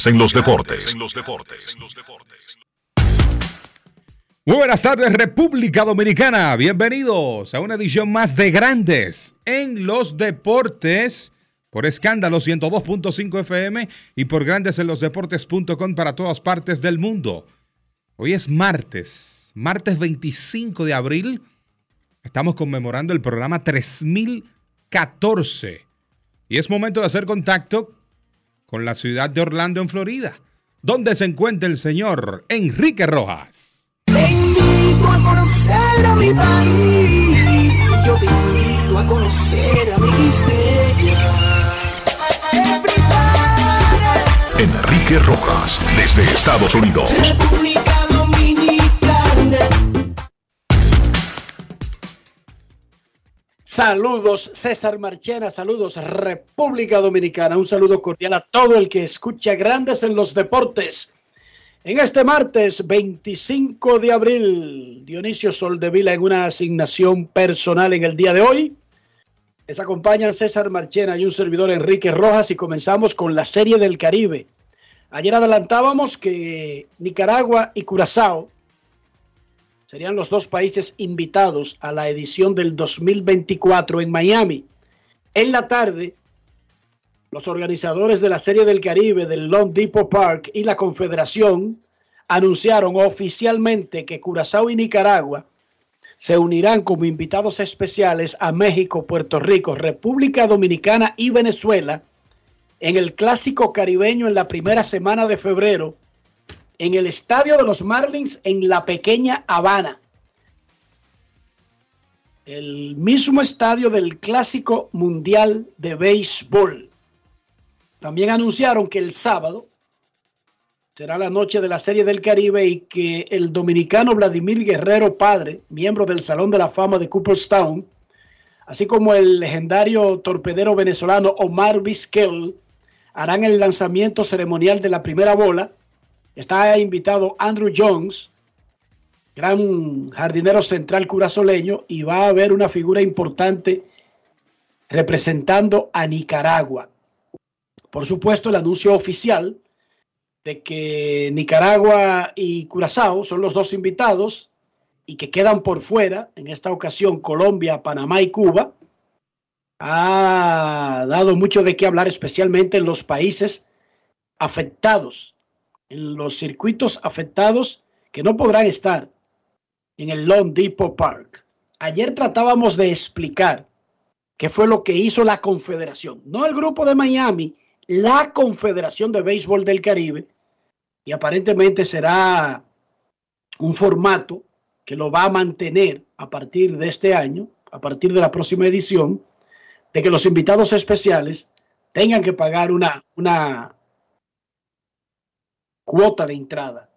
Grandes en los deportes. Muy buenas tardes, República Dominicana. Bienvenidos a una edición más de Grandes en los deportes por escándalo 102.5 FM y por grandesenlosdeportes.com para todas partes del mundo. Hoy es martes, martes 25 de abril. Estamos conmemorando el programa 3014 y es momento de hacer contacto con la ciudad de Orlando, en Florida, donde se encuentra el señor Enrique Rojas. Te invito a conocer a mi país. Yo te invito a conocer a mi Enrique Rojas, desde Estados Unidos. República Dominicana. Saludos César Marchena, saludos República Dominicana, un saludo cordial a todo el que escucha Grandes en los Deportes. En este martes 25 de abril, Dionisio Soldevila en una asignación personal en el día de hoy. Les acompañan César Marchena y un servidor Enrique Rojas y comenzamos con la Serie del Caribe. Ayer adelantábamos que Nicaragua y Curazao serían los dos países invitados a la edición del 2024 en Miami. En la tarde, los organizadores de la Serie del Caribe del Long Depot Park y la Confederación anunciaron oficialmente que Curazao y Nicaragua se unirán como invitados especiales a México, Puerto Rico, República Dominicana y Venezuela en el Clásico Caribeño en la primera semana de febrero en el estadio de los Marlins en la pequeña Habana. El mismo estadio del Clásico Mundial de Béisbol. También anunciaron que el sábado será la noche de la Serie del Caribe y que el dominicano Vladimir Guerrero Padre, miembro del Salón de la Fama de Cooperstown, así como el legendario torpedero venezolano Omar Vizquel, harán el lanzamiento ceremonial de la primera bola Está invitado Andrew Jones, gran jardinero central curazoleño, y va a haber una figura importante representando a Nicaragua. Por supuesto, el anuncio oficial de que Nicaragua y Curazao son los dos invitados y que quedan por fuera, en esta ocasión Colombia, Panamá y Cuba, ha dado mucho de qué hablar, especialmente en los países afectados los circuitos afectados que no podrán estar en el Long Depot Park. Ayer tratábamos de explicar qué fue lo que hizo la Confederación, no el grupo de Miami, la Confederación de Béisbol del Caribe, y aparentemente será un formato que lo va a mantener a partir de este año, a partir de la próxima edición, de que los invitados especiales tengan que pagar una, una cuota de entrada.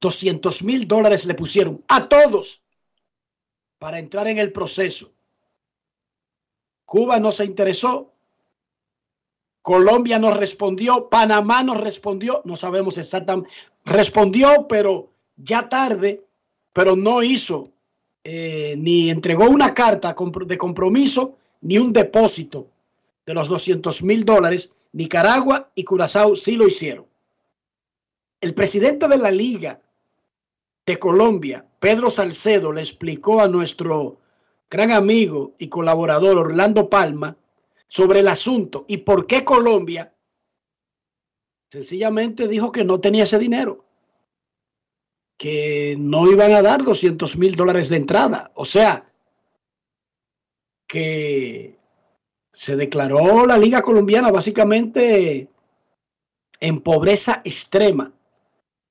200 mil dólares le pusieron a todos para entrar en el proceso. Cuba no se interesó. Colombia no respondió. Panamá no respondió. No sabemos exactamente. Respondió, pero ya tarde, pero no hizo eh, ni entregó una carta de compromiso ni un depósito de los 200 mil dólares Nicaragua y Curazao sí lo hicieron. El presidente de la liga, de Colombia, Pedro Salcedo, le explicó a nuestro gran amigo y colaborador Orlando Palma sobre el asunto y por qué Colombia, sencillamente dijo que no tenía ese dinero, que no iban a dar 200 mil dólares de entrada. O sea, que se declaró la Liga Colombiana básicamente en pobreza extrema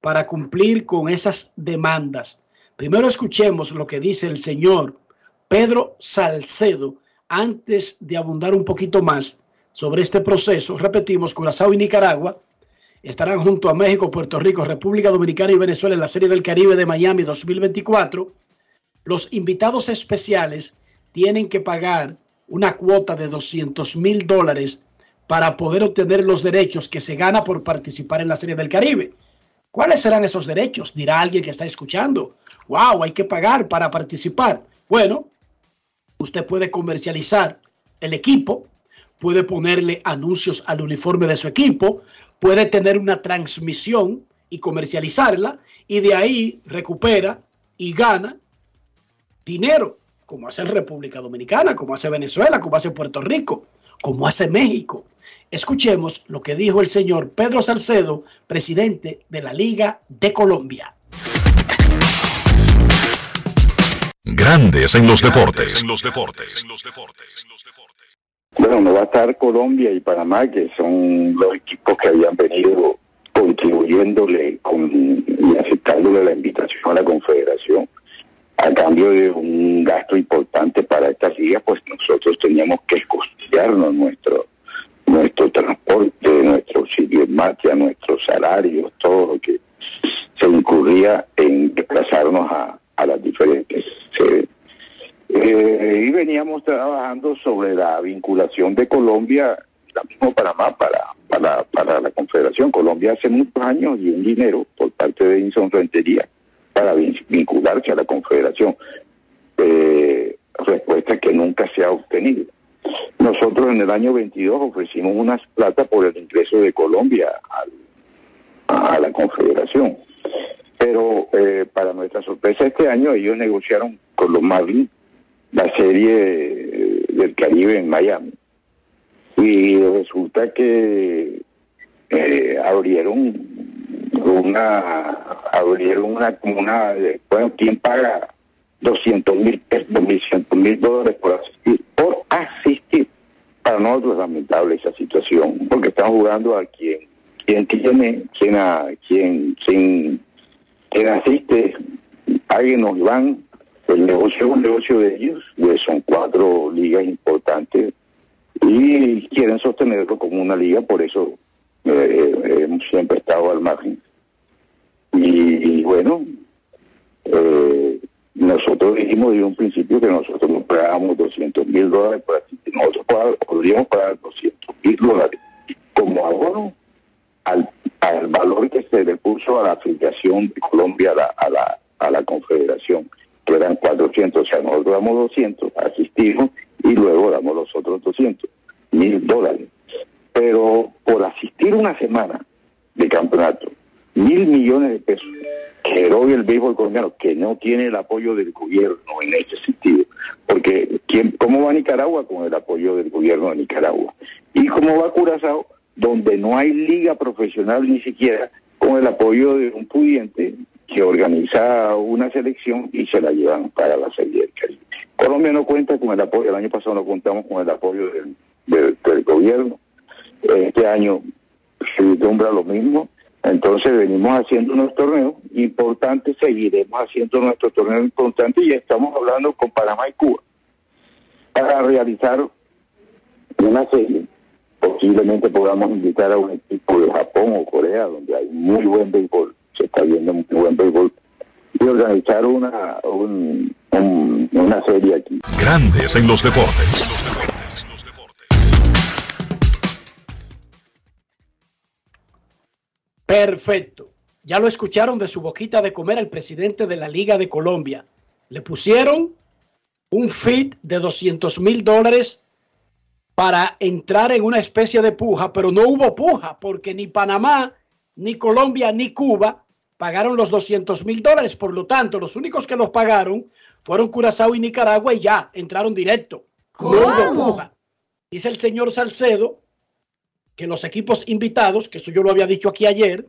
para cumplir con esas demandas. Primero escuchemos lo que dice el señor Pedro Salcedo antes de abundar un poquito más sobre este proceso. Repetimos, Curazao y Nicaragua estarán junto a México, Puerto Rico, República Dominicana y Venezuela en la Serie del Caribe de Miami 2024. Los invitados especiales tienen que pagar una cuota de 200 mil dólares para poder obtener los derechos que se gana por participar en la Serie del Caribe. ¿Cuáles serán esos derechos? Dirá alguien que está escuchando. ¡Wow! Hay que pagar para participar. Bueno, usted puede comercializar el equipo, puede ponerle anuncios al uniforme de su equipo, puede tener una transmisión y comercializarla y de ahí recupera y gana dinero, como hace República Dominicana, como hace Venezuela, como hace Puerto Rico, como hace México. Escuchemos lo que dijo el señor Pedro Salcedo, presidente de la Liga de Colombia. Grandes en los deportes. En los deportes. Bueno, no va a estar Colombia y Panamá, que son los equipos que habían venido contribuyéndole con, y aceptándole la invitación a la Confederación a cambio de un gasto importante para estas ligas, pues nosotros teníamos que costearnos nuestro nuestro transporte, nuestro sitio en marcha, nuestros salarios, todo lo que se incurría en desplazarnos a, las diferentes sedes. Eh, y veníamos trabajando sobre la vinculación de Colombia, la mismo Panamá, para, para, para la Confederación. Colombia hace muchos años y un dinero por parte de Inson Rentería para vincularse a la Confederación. Eh, respuesta que nunca se ha obtenido. Nosotros en el año 22 ofrecimos unas plata por el ingreso de Colombia a la Confederación. Pero eh, para nuestra sorpresa este año ellos negociaron con los Marlins la serie del Caribe en Miami. Y resulta que eh, abrieron una abrieron una una bueno quién paga 200 mil pesos, mil dólares por asistir, por asistir. Para nosotros es lamentable esa situación, porque estamos jugando a quien, quien tiene, quien, a, quien, quien, quien asiste, alguien nos van, el negocio es un negocio de ellos, pues son cuatro ligas importantes y quieren sostenerlo como una liga, por eso eh, hemos siempre estado al margen. Y, bueno, eh, nosotros dijimos de un principio que nosotros no pagábamos 200 mil dólares asistir. Nosotros podríamos pagar 200 mil dólares como abono al, al valor que se le puso a la afiliación de Colombia a la, a la, a la Confederación, que eran 400. O sea, nosotros damos 200, asistimos y luego damos los otros 200 mil dólares. Pero por asistir una semana de campeonato, mil millones de pesos que el béisbol colombiano, que no tiene el apoyo del gobierno en ese sentido, porque ¿quién, ¿cómo va Nicaragua con el apoyo del gobierno de Nicaragua? ¿Y cómo va Curazao, donde no hay liga profesional ni siquiera con el apoyo de un pudiente que organiza una selección y se la llevan para la Serie del Caribe? Colombia no cuenta con el apoyo, el año pasado no contamos con el apoyo del, del gobierno, este año se vislumbra lo mismo entonces venimos haciendo unos torneos importantes, seguiremos haciendo nuestros torneos importantes y estamos hablando con Panamá y Cuba para realizar una serie. Posiblemente podamos invitar a un equipo de Japón o Corea, donde hay muy buen béisbol, se está viendo muy buen béisbol, y organizar una, una serie aquí. Grandes en los deportes. Perfecto. Ya lo escucharon de su boquita de comer al presidente de la Liga de Colombia. Le pusieron un fit de 200 mil dólares para entrar en una especie de puja, pero no hubo puja porque ni Panamá, ni Colombia, ni Cuba pagaron los 200 mil dólares. Por lo tanto, los únicos que los pagaron fueron Curazao y Nicaragua y ya entraron directo. No hubo puja. Dice el señor Salcedo que los equipos invitados, que eso yo lo había dicho aquí ayer,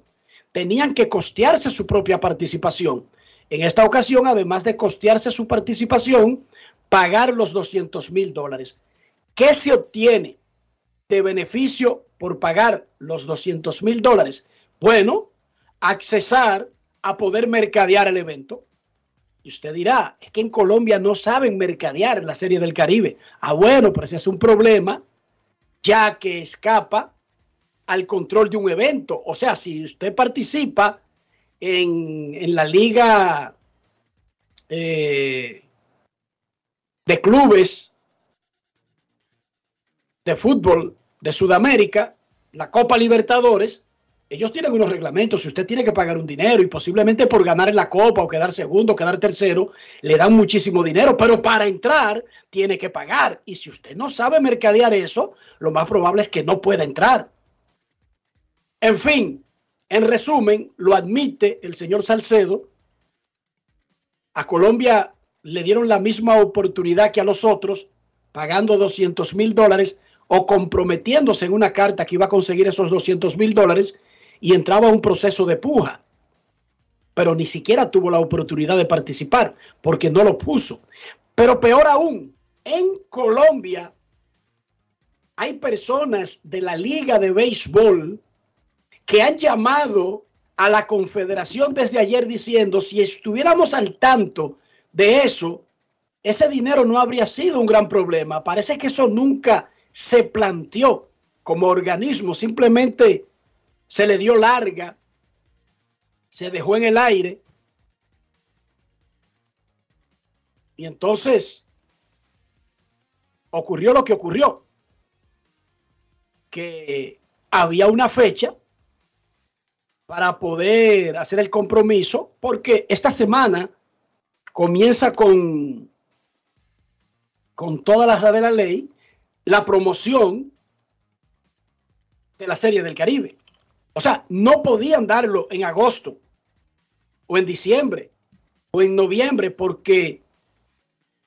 tenían que costearse su propia participación. En esta ocasión, además de costearse su participación, pagar los 200 mil dólares. ¿Qué se obtiene de beneficio por pagar los 200 mil dólares? Bueno, accesar a poder mercadear el evento. Y usted dirá, es que en Colombia no saben mercadear la Serie del Caribe. Ah, bueno, pero ese es un problema, ya que escapa al control de un evento. O sea, si usted participa en, en la liga eh, de clubes de fútbol de Sudamérica, la Copa Libertadores, ellos tienen unos reglamentos. Si usted tiene que pagar un dinero y posiblemente por ganar en la Copa o quedar segundo quedar tercero, le dan muchísimo dinero, pero para entrar tiene que pagar. Y si usted no sabe mercadear eso, lo más probable es que no pueda entrar. En fin, en resumen, lo admite el señor Salcedo. A Colombia le dieron la misma oportunidad que a los otros, pagando 200 mil dólares o comprometiéndose en una carta que iba a conseguir esos 200 mil dólares y entraba un proceso de puja. Pero ni siquiera tuvo la oportunidad de participar porque no lo puso. Pero peor aún, en Colombia hay personas de la Liga de Béisbol que han llamado a la Confederación desde ayer diciendo si estuviéramos al tanto de eso, ese dinero no habría sido un gran problema. Parece que eso nunca se planteó como organismo, simplemente se le dio larga, se dejó en el aire. Y entonces ocurrió lo que ocurrió, que había una fecha para poder hacer el compromiso, porque esta semana comienza con, con todas las de la ley la promoción de la Serie del Caribe. O sea, no podían darlo en agosto o en diciembre o en noviembre porque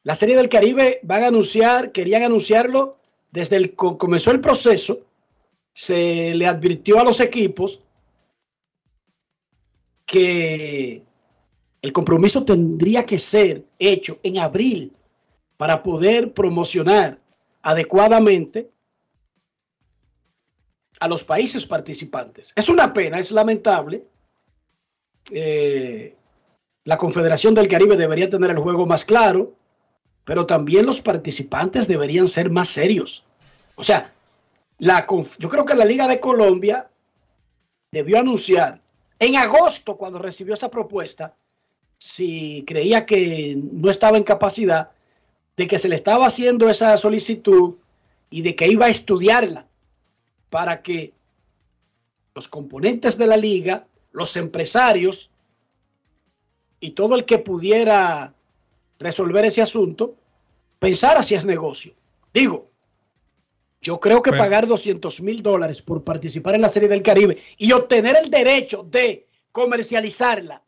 la Serie del Caribe van a anunciar, querían anunciarlo desde el comenzó el proceso, se le advirtió a los equipos que el compromiso tendría que ser hecho en abril para poder promocionar adecuadamente a los países participantes. Es una pena, es lamentable. Eh, la Confederación del Caribe debería tener el juego más claro, pero también los participantes deberían ser más serios. O sea, la, yo creo que la Liga de Colombia debió anunciar en agosto, cuando recibió esa propuesta, si creía que no estaba en capacidad, de que se le estaba haciendo esa solicitud y de que iba a estudiarla para que los componentes de la liga, los empresarios y todo el que pudiera resolver ese asunto, pensara si es negocio. Digo, yo creo que pagar 200 mil dólares por participar en la Serie del Caribe y obtener el derecho de comercializarla,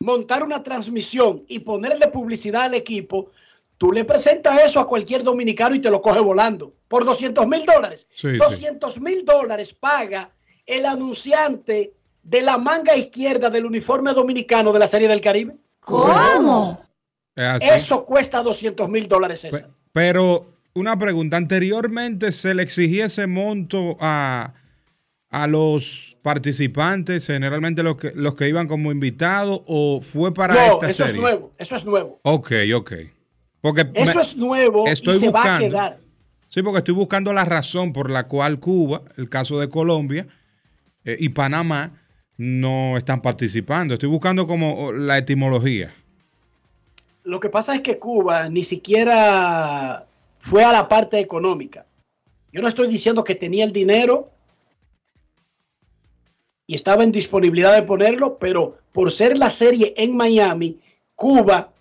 montar una transmisión y ponerle publicidad al equipo, Tú le presentas eso a cualquier dominicano y te lo coge volando por 200 mil dólares. 200 mil dólares paga el anunciante de la manga izquierda del uniforme dominicano de la Serie del Caribe. ¿Cómo? Eso cuesta 200 mil dólares. Pero una pregunta, anteriormente se le exigía ese monto a, a los participantes, generalmente los que, los que iban como invitados, o fue para no, esta eso serie? es nuevo, eso es nuevo. Ok, ok. Porque Eso es nuevo y se va a quedar. Sí, porque estoy buscando la razón por la cual Cuba, el caso de Colombia eh, y Panamá no están participando. Estoy buscando como la etimología. Lo que pasa es que Cuba ni siquiera fue a la parte económica. Yo no estoy diciendo que tenía el dinero y estaba en disponibilidad de ponerlo, pero por ser la serie en Miami, Cuba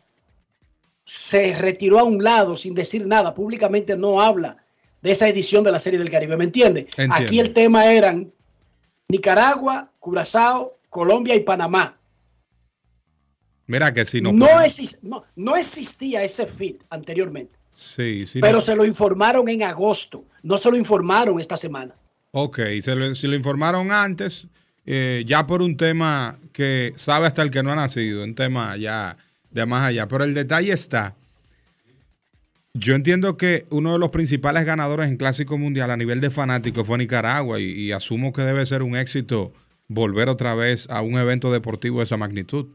se retiró a un lado sin decir nada, públicamente no habla de esa edición de la Serie del Caribe, ¿me entiende? Entiendo. Aquí el tema eran Nicaragua, Curazao Colombia y Panamá. Mira que si no. No, no existía ese fit anteriormente, Sí, sí. pero no. se lo informaron en agosto, no se lo informaron esta semana. Ok, se lo, se lo informaron antes, eh, ya por un tema que sabe hasta el que no ha nacido, un tema ya de más allá. Pero el detalle está. Yo entiendo que uno de los principales ganadores en Clásico Mundial a nivel de fanáticos fue Nicaragua y, y asumo que debe ser un éxito volver otra vez a un evento deportivo de esa magnitud.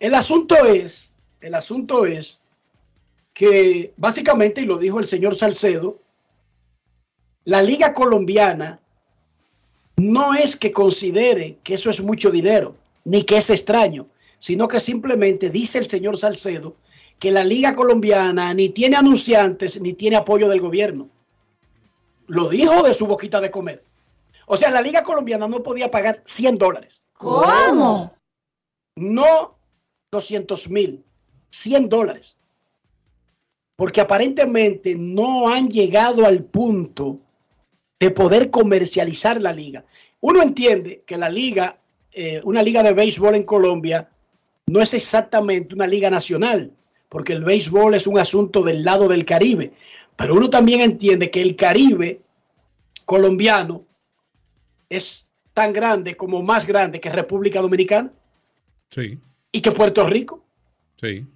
El asunto es, el asunto es que básicamente, y lo dijo el señor Salcedo, la liga colombiana no es que considere que eso es mucho dinero, ni que es extraño, sino que simplemente dice el señor Salcedo que la liga colombiana ni tiene anunciantes ni tiene apoyo del gobierno. Lo dijo de su boquita de comer. O sea, la liga colombiana no podía pagar 100 dólares. ¿Cómo? No 200 mil, 100 dólares. Porque aparentemente no han llegado al punto de poder comercializar la liga. Uno entiende que la liga, eh, una liga de béisbol en Colombia, no es exactamente una liga nacional, porque el béisbol es un asunto del lado del Caribe. Pero uno también entiende que el Caribe colombiano es tan grande como más grande que República Dominicana Sí, y que Puerto Rico. sí.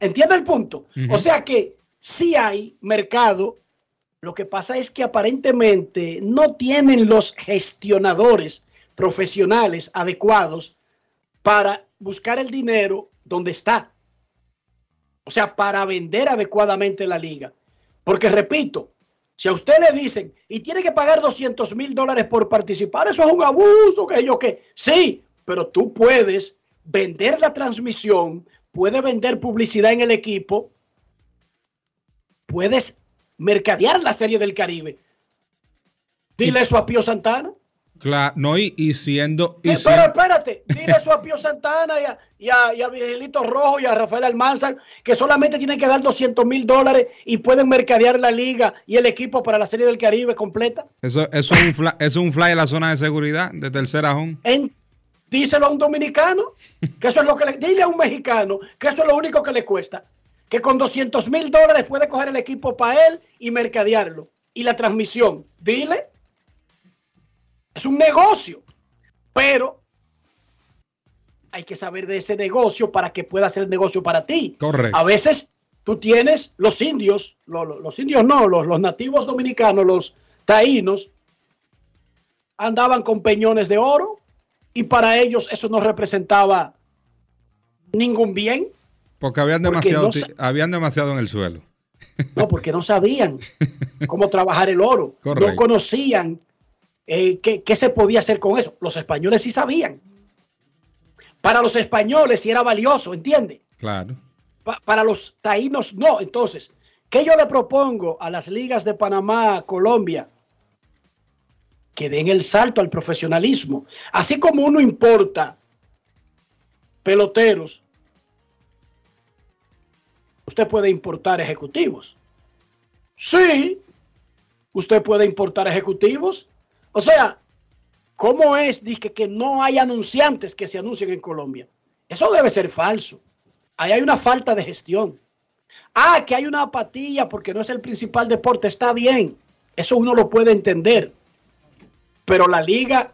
¿Entiende el punto? O sea que sí hay mercado. Lo que pasa es que aparentemente no tienen los gestionadores profesionales adecuados para buscar el dinero donde está. O sea, para vender adecuadamente la liga. Porque repito, si a usted le dicen y tiene que pagar 200 mil dólares por participar, eso es un abuso, que yo que sí, pero tú puedes vender la transmisión, puedes vender publicidad en el equipo, puedes mercadear la serie del Caribe. Dile eso a Pío Santana. Claro, no, y, y siendo. Y Eh, pero espérate, dile eso a Pío Santana y a, y a- y a Virgilito Rojo y a Rafael Almanzar, que solamente tienen que dar 200 mil dólares y pueden mercadear la liga y el equipo para la serie del Caribe completa. eso, eso es un fly, es un fly en la zona de seguridad de tercera home. En- díselo a un dominicano, que eso es lo que le, dile a un mexicano, que eso es lo único que le cuesta, que con 200 mil dólares puede coger el equipo para él y mercadearlo. Y la transmisión, dile, es un negocio, pero hay que saber de ese negocio para que pueda ser el negocio para ti. Correcto. A veces tú tienes los indios, lo- lo- los, indios no, los, los nativos dominicanos, los taínos, andaban con peñones de oro y para ellos eso no representaba ningún bien, Porque habían Porque demasiado, no habían demasiado en el suelo. no, porque no sabían cómo trabajar el oro, Correcto. no conocían eh, qué, qué se podía hacer con eso. Los españoles sí sabían. Para los españoles sí era valioso, ¿entiende? Claro. Pa- para los taínos no. Entonces, ¿qué yo le propongo a las ligas de Panamá, Colombia? Que den el salto al profesionalismo. Así como uno importa peloteros, usted puede importar ejecutivos. Sí, usted puede importar ejecutivos. O sea, ¿cómo es Dice que no hay anunciantes que se anuncien en Colombia? Eso debe ser falso. Ahí hay una falta de gestión. Ah, que hay una apatía porque no es el principal deporte. Está bien. Eso uno lo puede entender. Pero la liga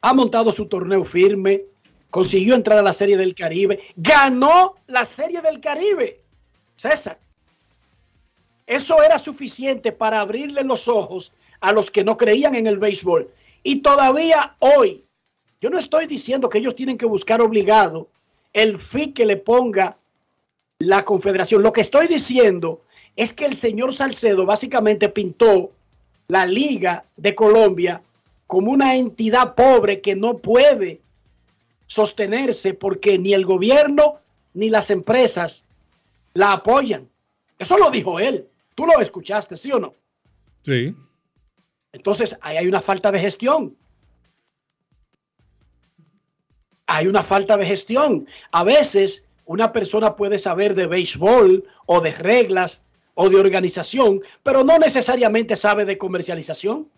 ha montado su torneo firme, consiguió entrar a la Serie del Caribe, ganó la Serie del Caribe. César, eso era suficiente para abrirle los ojos a los que no creían en el béisbol. Y todavía hoy, yo no estoy diciendo que ellos tienen que buscar obligado el fee que le ponga la confederación. Lo que estoy diciendo es que el señor Salcedo básicamente pintó la Liga de Colombia como una entidad pobre que no puede sostenerse porque ni el gobierno ni las empresas la apoyan. Eso lo dijo él. Tú lo escuchaste, ¿sí o no? Sí. Entonces, ahí hay una falta de gestión. Hay una falta de gestión. A veces una persona puede saber de béisbol o de reglas o de organización, pero no necesariamente sabe de comercialización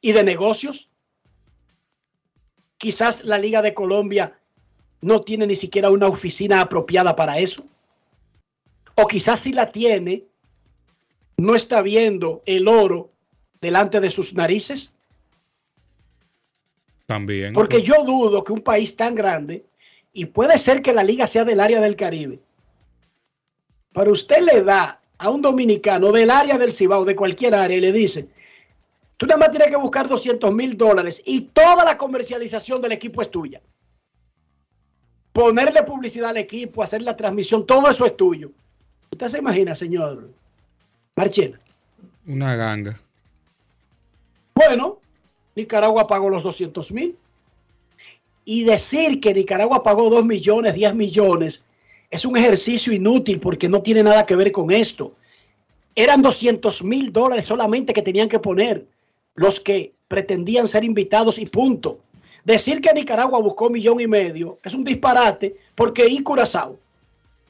y de negocios. Quizás la Liga de Colombia no tiene ni siquiera una oficina apropiada para eso. O quizás si la tiene, no está viendo el oro delante de sus narices. También. Porque yo dudo que un país tan grande, y puede ser que la liga sea del área del Caribe, pero usted le da a un dominicano del área del Cibao, de cualquier área, y le dice, tú nada más tienes que buscar 200 mil dólares y toda la comercialización del equipo es tuya. Ponerle publicidad al equipo, hacer la transmisión, todo eso es tuyo. ¿Usted se imagina, señor Marchena? Una ganga. Bueno, Nicaragua pagó los 200 mil. Y decir que Nicaragua pagó 2 millones, 10 millones, es un ejercicio inútil porque no tiene nada que ver con esto. Eran 200 mil dólares solamente que tenían que poner los que pretendían ser invitados y punto. Decir que Nicaragua buscó millón y medio es un disparate porque y Curazao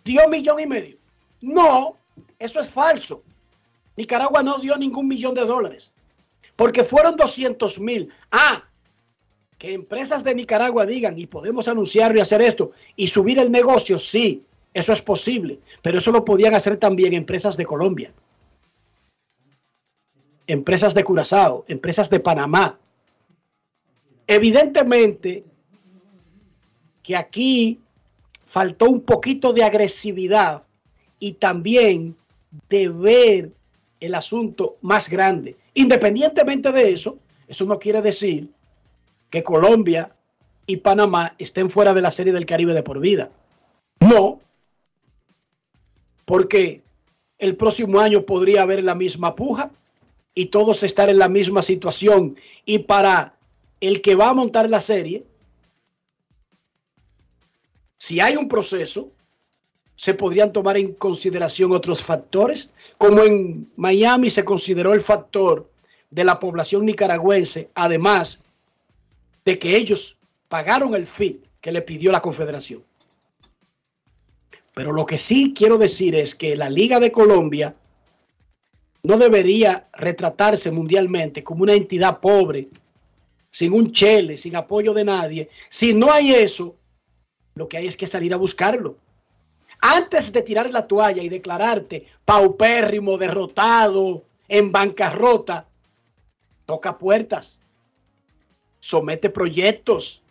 dio millón y medio. No, eso es falso. Nicaragua no dio ningún millón de dólares porque fueron 200 mil. Ah, que empresas de Nicaragua digan y podemos anunciarlo y hacer esto y subir el negocio, sí, eso es posible, pero eso lo podían hacer también empresas de Colombia, empresas de Curazao, empresas de Panamá. Evidentemente que aquí faltó un poquito de agresividad y también de ver el asunto más grande. Independientemente de eso, eso no quiere decir que Colombia y Panamá estén fuera de la serie del Caribe de por vida. No, porque el próximo año podría haber la misma puja y todos estar en la misma situación. Y para el que va a montar la serie, si hay un proceso, se podrían tomar en consideración otros factores, como en Miami se consideró el factor de la población nicaragüense, además de que ellos pagaron el FIT que le pidió la Confederación. Pero lo que sí quiero decir es que la Liga de Colombia no debería retratarse mundialmente como una entidad pobre, sin un chele, sin apoyo de nadie. Si no hay eso, lo que hay es que salir a buscarlo. Antes de tirar la toalla y declararte paupérrimo, derrotado, en bancarrota, toca puertas, somete proyectos,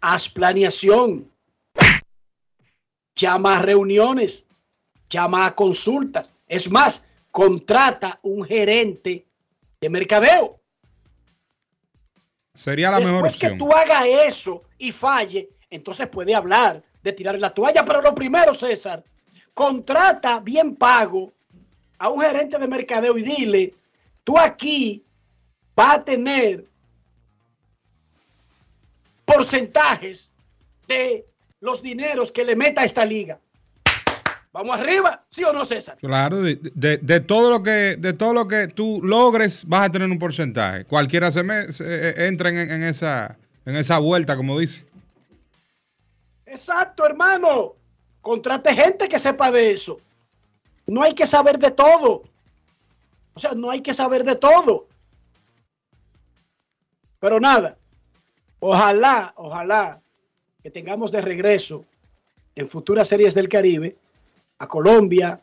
haz planeación, llama a reuniones, llama a consultas. Es más, contrata un gerente de mercadeo. Sería la mejor Después que tú hagas eso y falle, entonces puede hablar de tirar la toalla. Pero lo primero, César, contrata bien pago a un gerente de mercadeo y dile, tú aquí vas a tener porcentajes de los dineros que le meta a esta liga. Vamos arriba, ¿sí o no, César? Claro, de, de, de, todo lo que de todo lo que tú logres vas a tener un porcentaje. Cualquiera se, me, se eh, entra en, en, esa en esa vuelta, como dice. Exacto, hermano. Contrate gente que sepa de eso. No hay que saber de todo. O sea, no hay que saber de todo. Pero nada, ojalá, ojalá que tengamos de regreso en futuras series del Caribe a Colombia,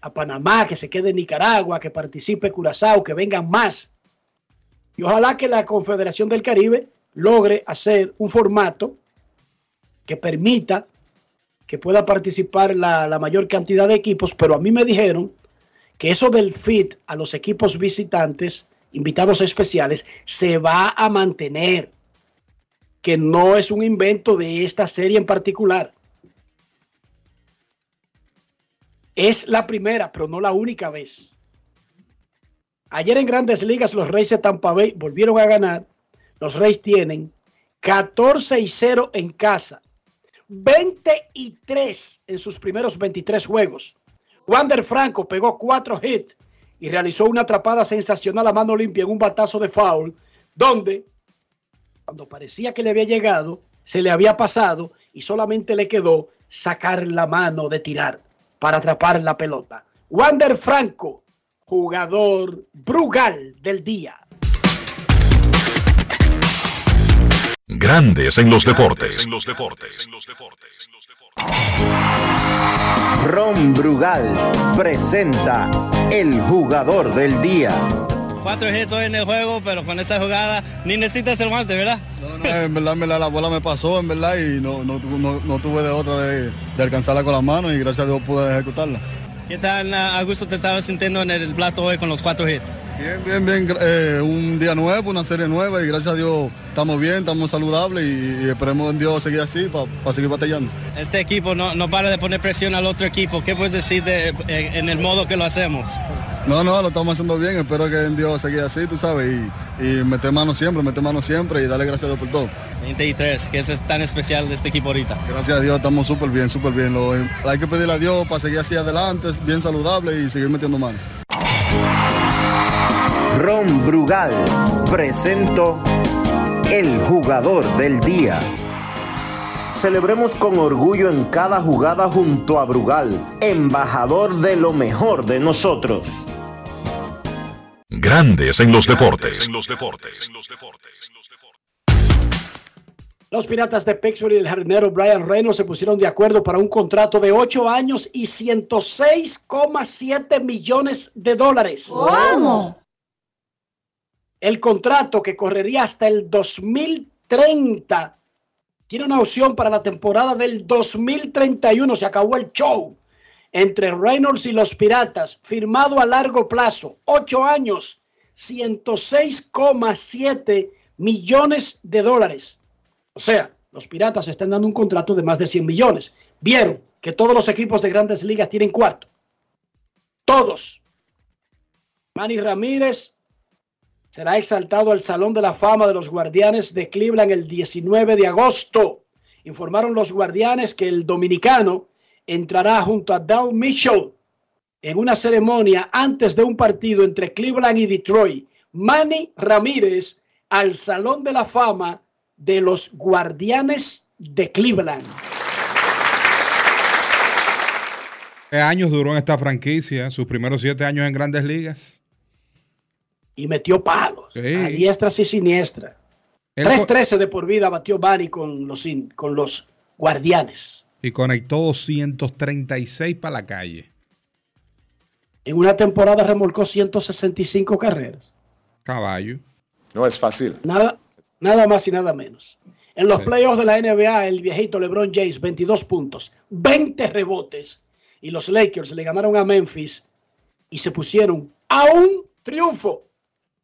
a Panamá, que se quede en Nicaragua, que participe Curazao, que vengan más. Y ojalá que la Confederación del Caribe logre hacer un formato que permita que pueda participar la, la, mayor cantidad de equipos, pero a mí me dijeron que eso del fit a los equipos visitantes, invitados especiales, se va a mantener, que no es un invento de esta serie en particular. Es la primera, pero no la única vez. Ayer en Grandes Ligas los Reyes de Tampa Bay volvieron a ganar. Los Reyes tienen 14 y 0 en casa. 23 en sus primeros 23 juegos. Wander Franco pegó cuatro hits y realizó una atrapada sensacional a mano limpia en un batazo de foul, donde, cuando parecía que le había llegado, se le había pasado y solamente le quedó sacar la mano de tirar para atrapar la pelota. Wander Franco, jugador Brugal del día. Grandes en los deportes. Ron Brugal presenta el jugador del día. Cuatro hits hoy en el juego, pero con esa jugada ni necesitas el guante, ¿verdad? No, no, en verdad, en verdad, la bola me pasó, en verdad, y no, no, tuve de otra de alcanzarla con las manos y gracias a Dios pude ejecutarla. ¿Qué tan a gusto te estabas sintiendo en el plato hoy con los cuatro hits? Bien, bien, bien. Eh, un día nuevo, una serie nueva y gracias a Dios estamos bien, estamos saludables y, y esperemos en Dios seguir así para seguir batallando. Este equipo no, no para de poner presión al otro equipo. ¿Qué puedes decir de, eh, en el modo que lo hacemos? No, no, lo estamos haciendo bien. Espero que en Dios siga así, tú sabes, y, y meter mano siempre, meter mano siempre y darle gracias a Dios por todo. 23, que es tan especial de este equipo ahorita. Gracias a Dios estamos súper bien, súper bien. Lo, hay que pedirle a Dios para seguir así adelante, bien saludable y seguir metiendo mano. Ron Brugal presento el jugador del día. Celebremos con orgullo en cada jugada junto a Brugal, embajador de lo mejor de nosotros. Grandes en los deportes. Los Piratas de Pittsburgh y el jardinero Brian Reynolds se pusieron de acuerdo para un contrato de 8 años y 106,7 millones de dólares. ¿Cómo? El contrato que correría hasta el 2030 tiene una opción para la temporada del 2031. Se acabó el show entre Reynolds y los Piratas, firmado a largo plazo, 8 años, 106,7 millones de dólares. O sea, los Piratas están dando un contrato de más de 100 millones. Vieron que todos los equipos de grandes ligas tienen cuarto. Todos. Manny Ramírez será exaltado al Salón de la Fama de los Guardianes de Cleveland el 19 de agosto. Informaron los Guardianes que el dominicano entrará junto a Dal Mitchell en una ceremonia antes de un partido entre Cleveland y Detroit. Manny Ramírez al Salón de la Fama de los Guardianes de Cleveland. ¿Qué años duró en esta franquicia? Sus primeros siete años en grandes ligas. Y metió palos Sí. a diestras y siniestras. Él 3-13 de por vida batió Manny con los, con los Guardianes. Y conectó 236 para la calle. En una temporada remolcó 165 carreras. Caballo. No es fácil. Nada, nada más y nada menos. En los Sí. playoffs de la NBA, el viejito LeBron James, 22 puntos, 20 rebotes. Y los Lakers le ganaron a Memphis y se pusieron a un triunfo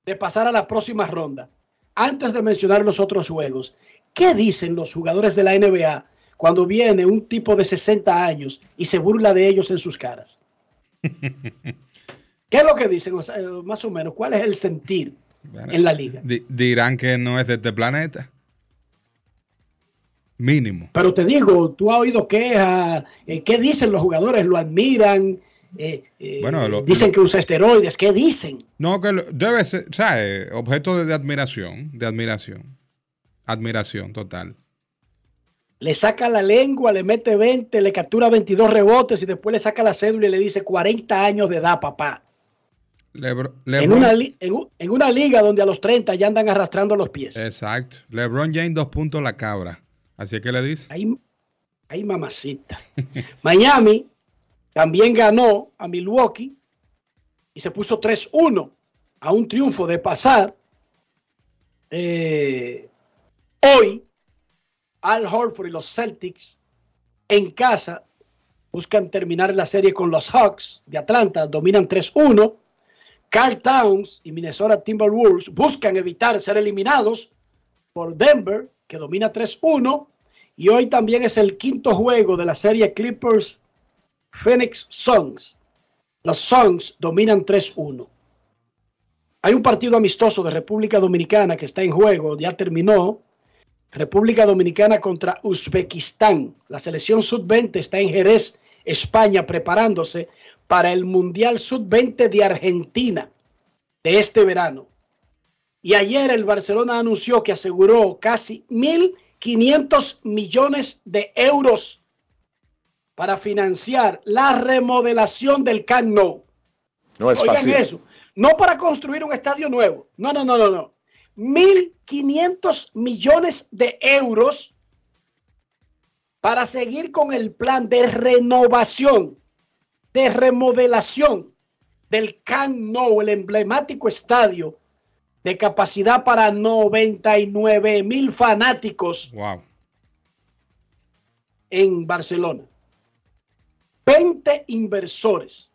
de pasar a la próxima ronda. Antes de mencionar los otros juegos, ¿qué dicen los jugadores de la NBA cuando viene un tipo de 60 años y se burla de ellos en sus caras? ¿Qué es lo que dicen? O sea, eh, más o menos, ¿cuál es el sentir Bueno, en la liga? di- dirán que no es de este planeta. Mínimo. Pero te digo, tú has oído quejas, eh, ¿qué dicen los jugadores? ¿Lo admiran? Eh, eh, Bueno, lo- dicen que usa esteroides, ¿qué dicen? No, que lo- debe ser, ¿sabes? Objeto de, de admiración, de admiración. Admiración total. Le saca la lengua, le mete 20, le captura 22 rebotes y después le saca la cédula y le dice 40 años de edad, papá. Lebro- En Lebron- una, li- en, u- en una liga donde a los 30 ya andan arrastrando los pies. Exacto. LeBron James, dos puntos la cabra. Así que le dice. Ahí, ahí mamacita. Miami también ganó a Milwaukee y se puso 3-1 a un triunfo de pasar. Eh, hoy, Al Horford y los Celtics en casa buscan terminar la serie con los Hawks de Atlanta, dominan 3-1. Carl Towns y Minnesota Timberwolves buscan evitar ser eliminados por Denver, que domina 3-1. Y hoy también es el quinto juego de la serie Clippers Phoenix Suns. Los Suns dominan 3-1. Hay un partido amistoso de República Dominicana que está en juego, ya terminó. República Dominicana contra Uzbekistán. La selección sub-20 está en Jerez, España, preparándose para el Mundial sub-20 de Argentina de este verano. Y ayer el Barcelona anunció que aseguró casi 1.500 millones de euros para financiar la remodelación del Camp Nou. No es Oigan fácil. eso. No para construir un estadio nuevo. No, no, no, no, no. 1.500 millones de euros para seguir con el plan de renovación, de remodelación del Camp Nou, el emblemático estadio de capacidad para 99 mil fanáticos Wow. en Barcelona. 20 inversores,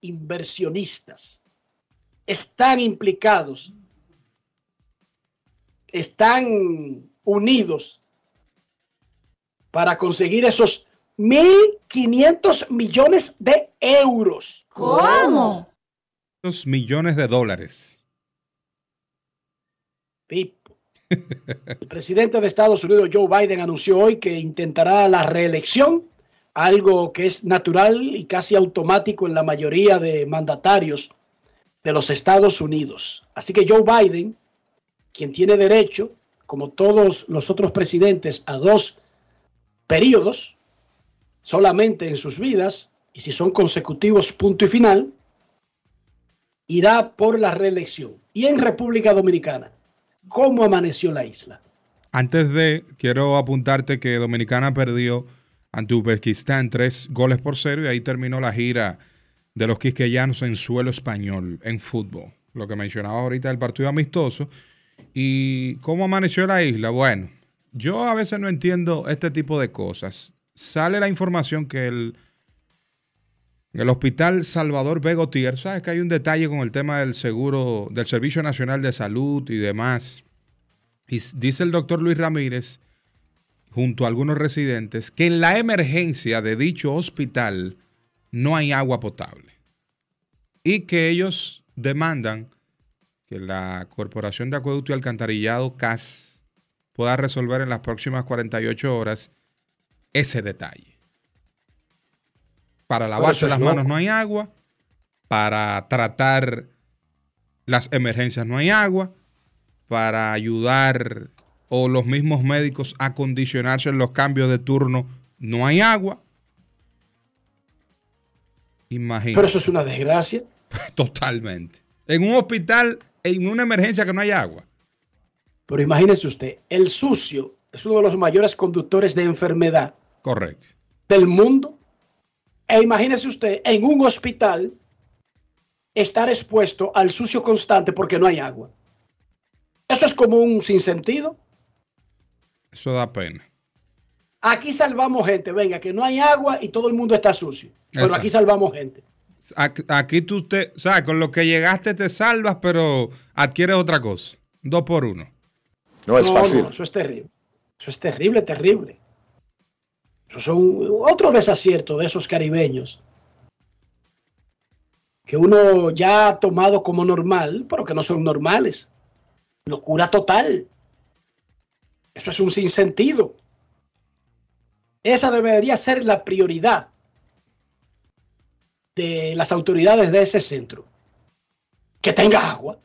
inversionistas, están implicados, están unidos para conseguir esos 1.500 millones de euros. Dos millones de dólares. Pipo. El presidente de Estados Unidos, Joe Biden, anunció hoy que intentará la reelección, algo que es natural y casi automático en la mayoría de mandatarios de los Estados Unidos. Así que Joe Biden, quien tiene derecho, como todos los otros presidentes, a dos periodos solamente en sus vidas, y si son consecutivos, punto y final, irá por la reelección. Y en República Dominicana, ¿cómo amaneció la isla? Antes de, quiero apuntarte que Dominicana perdió ante Uzbekistán tres goles por cero y ahí terminó la gira de los quisqueyanos en suelo español, en fútbol. Lo que mencionaba ahorita del partido amistoso. ¿Y cómo amaneció la isla? Bueno, yo a veces no entiendo este tipo de cosas. Sale la información que el, el Hospital Salvador Begotier, sabes que hay un detalle con el tema del seguro, del Servicio Nacional de Salud y demás. Y dice el doctor Luis Ramírez, junto a algunos residentes, que en la emergencia de dicho hospital no hay agua potable. Y que ellos demandan que la Corporación de Acueducto y Alcantarillado, CAS, pueda resolver en las próximas 48 horas ese detalle. Para lavarse las manos no hay agua, para tratar las emergencias no hay agua, para ayudar o los mismos médicos a condicionarse en los cambios de turno no hay agua. Imagínate. Pero eso es una desgracia. Totalmente. En un hospital, en una emergencia que no hay agua. Pero imagínese usted, el sucio es uno de los mayores conductores de enfermedad Correcto. del mundo. E imagínese usted en un hospital estar expuesto al sucio constante porque no hay agua. Eso es como un sinsentido. Eso da pena. Aquí salvamos gente, venga, que no hay agua y todo el mundo está sucio. Pero Exacto. aquí salvamos gente. Aquí, tú te, sabes, con lo que llegaste te salvas, pero adquieres otra cosa. Dos por uno. No es fácil. eso es terrible. Eso es terrible, terrible. Eso son otro desacierto de esos caribeños que uno ya ha tomado como normal, pero que no son normales. Locura total. Eso es un sinsentido. Esa debería ser la prioridad de las autoridades de ese centro. Que tenga agua.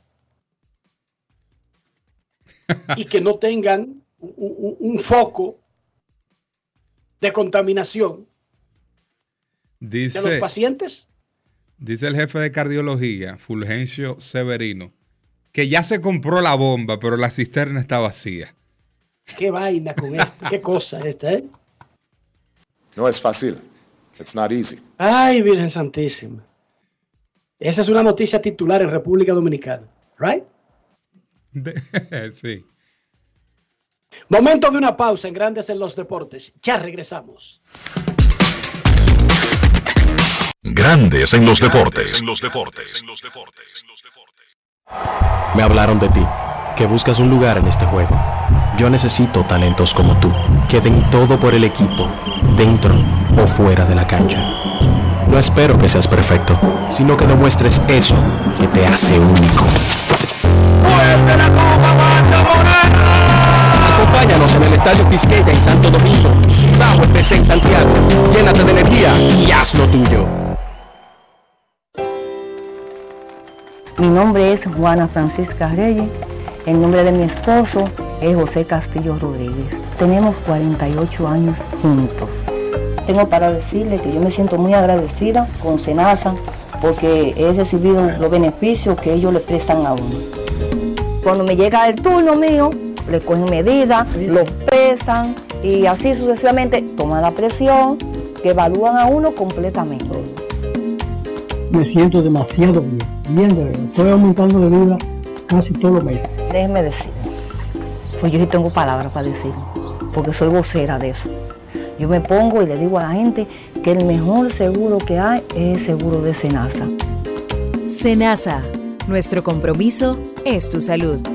y que no tengan un, un- un foco de contaminación de los Dice, pacientes. dice el jefe de cardiología, Fulgencio Severino, que ya se compró la bomba, pero la cisterna está vacía. Qué vaina con esto, qué cosa esta, ¿eh? No es fácil. It's not easy. Ay, Virgen Santísima. Esa es una noticia titular en República Dominicana, ¿right? De- sí. Momento de una pausa en Grandes en los Deportes. Ya regresamos. Grandes en los deportes. En los deportes. Me hablaron de ti, que buscas un lugar en este juego. Yo necesito talentos como tú, que den todo por el equipo, dentro o fuera de la cancha. No espero que seas perfecto, sino que demuestres eso que te hace único. Acompáñanos en el Estadio Quisqueya en Santo Domingo Cibao FC en Santiago. Llénate de energía y haz lo tuyo. Mi nombre es Juana Francisca Reyes. El nombre de mi esposo es José Castillo Rodríguez. Tenemos 48 años juntos. Tengo para decirle que yo me siento muy agradecida con Senasa porque he recibido los beneficios que ellos le prestan a uno. Cuando me llega el turno mío, le cogen medidas, lo pesan y así sucesivamente toman la presión, que evalúan a uno completamente. Me siento demasiado bien, bien de verdad. Estoy aumentando de vida casi todos los meses. Déjeme decir, pues yo sí tengo palabras para decir, porque soy vocera de eso. Yo me pongo y le digo a la gente que el mejor seguro que hay es el seguro de Senasa. Senasa, nuestro compromiso es tu salud.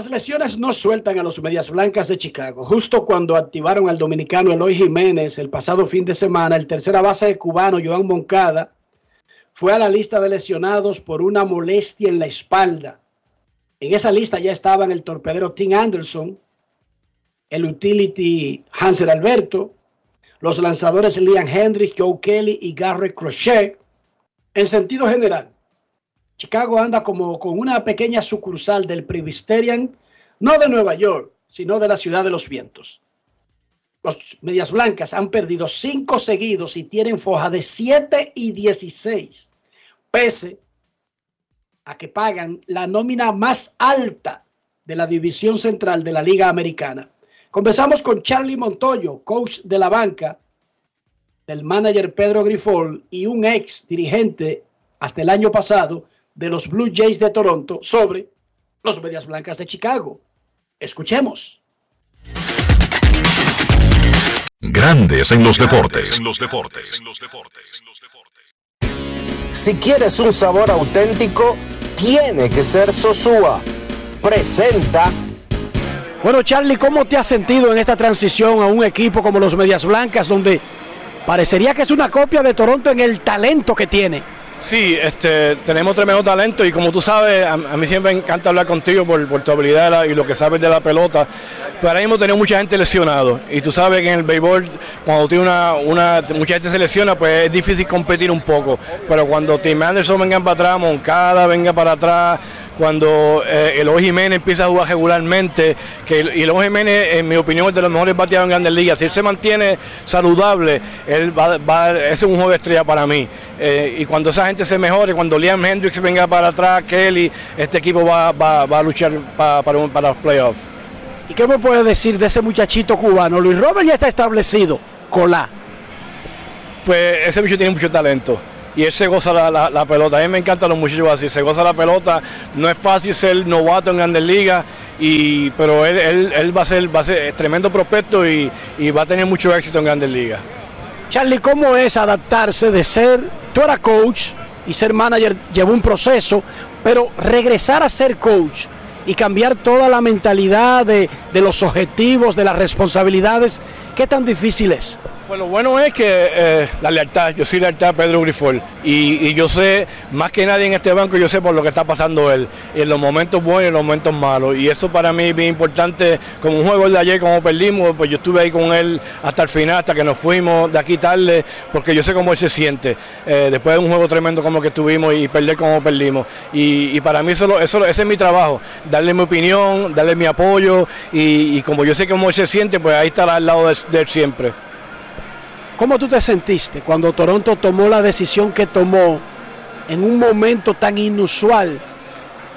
Las lesiones no sueltan a los Medias Blancas de Chicago. Justo cuando activaron al dominicano Eloy Jiménez el pasado fin de semana, el tercera base de cubano Joan Moncada fue a la lista de lesionados por una molestia en la espalda. En esa lista ya estaban el torpedero Tim Anderson, el utility Hansel Alberto, los lanzadores Liam Hendricks, Joe Kelly y Garrett Crochet. En sentido general, Chicago anda como con una pequeña sucursal del Presbyterian, no de Nueva York, sino de la ciudad de los vientos. Los Medias Blancas han perdido cinco seguidos y tienen foja de 7 y 16, pese a que pagan la nómina más alta de la división central de la Liga Americana. Conversamos con Charlie Montoyo, coach de la banca, del manager Pedro Grifol y un ex dirigente hasta el año pasado de los Blue Jays de Toronto sobre los Medias Blancas de Chicago. Escuchemos. Grandes en los deportes. En los deportes. Si quieres un sabor auténtico, tiene que ser Sosúa. Presenta. Bueno, Charlie, ¿cómo te has sentido en esta transición a un equipo como los Medias Blancas, donde parecería que es una copia de Toronto en el talento que tiene? Sí, este, tenemos tremendo talento y como tú sabes, a, mí siempre me encanta hablar contigo por, por tu habilidad y lo que sabes de la pelota. Pero ahora mismo tenemos mucha gente lesionado y tú sabes que en el béisbol cuando tiene una, una, mucha gente se lesiona pues es difícil competir un poco. Pero cuando Tim Anderson venga para atrás, Moncada venga para atrás, cuando eh, Eloy Jiménez empieza a jugar regularmente, que el- y Eloy Jiménez, en mi opinión, es de los mejores bateadores en Grandes Ligas. Si él se mantiene saludable, él va, va- es un juego de estrella para mí. Eh, y cuando esa gente se mejore, cuando Liam Hendricks venga para atrás, Kelly, este equipo va, va- va a luchar pa- para, un- para los playoffs. ¿Y qué me puedes decir de ese muchachito cubano? Luis Robert ya está establecido. Colá. Pues ese bicho tiene mucho talento. Y él se goza la, la- pelota. A mí me encantan los muchachos así. Se goza la pelota. No es fácil ser novato en Grandes Ligas. Pero él, él- él va a ser, va a ser tremendo prospecto y, y va a tener mucho éxito en Grandes Ligas. Charlie, ¿cómo es adaptarse de ser, tú eras coach y ser manager llevó un proceso, pero regresar a ser coach y cambiar toda la mentalidad de, de los objetivos, de las responsabilidades, ¿Qué tan difícil es? Pues lo bueno es que eh, la lealtad, yo soy lealtad a Pedro Grifol y, yo sé, más que nadie en este banco, yo sé por lo que está pasando él, en los momentos buenos y en los momentos malos. Y eso para mí es bien importante, como un juego de ayer, como perdimos, pues yo estuve ahí con él hasta el final, hasta que nos fuimos de aquí tarde, porque yo sé cómo él se siente, eh, después de un juego tremendo como que tuvimos y perder como perdimos. Y, y para mí eso, eso, ese es mi trabajo, darle mi opinión, darle mi apoyo y, como yo sé cómo él se siente, pues ahí estará al lado de él siempre. ¿Cómo tú te sentiste cuando Toronto tomó la decisión que tomó en un momento tan inusual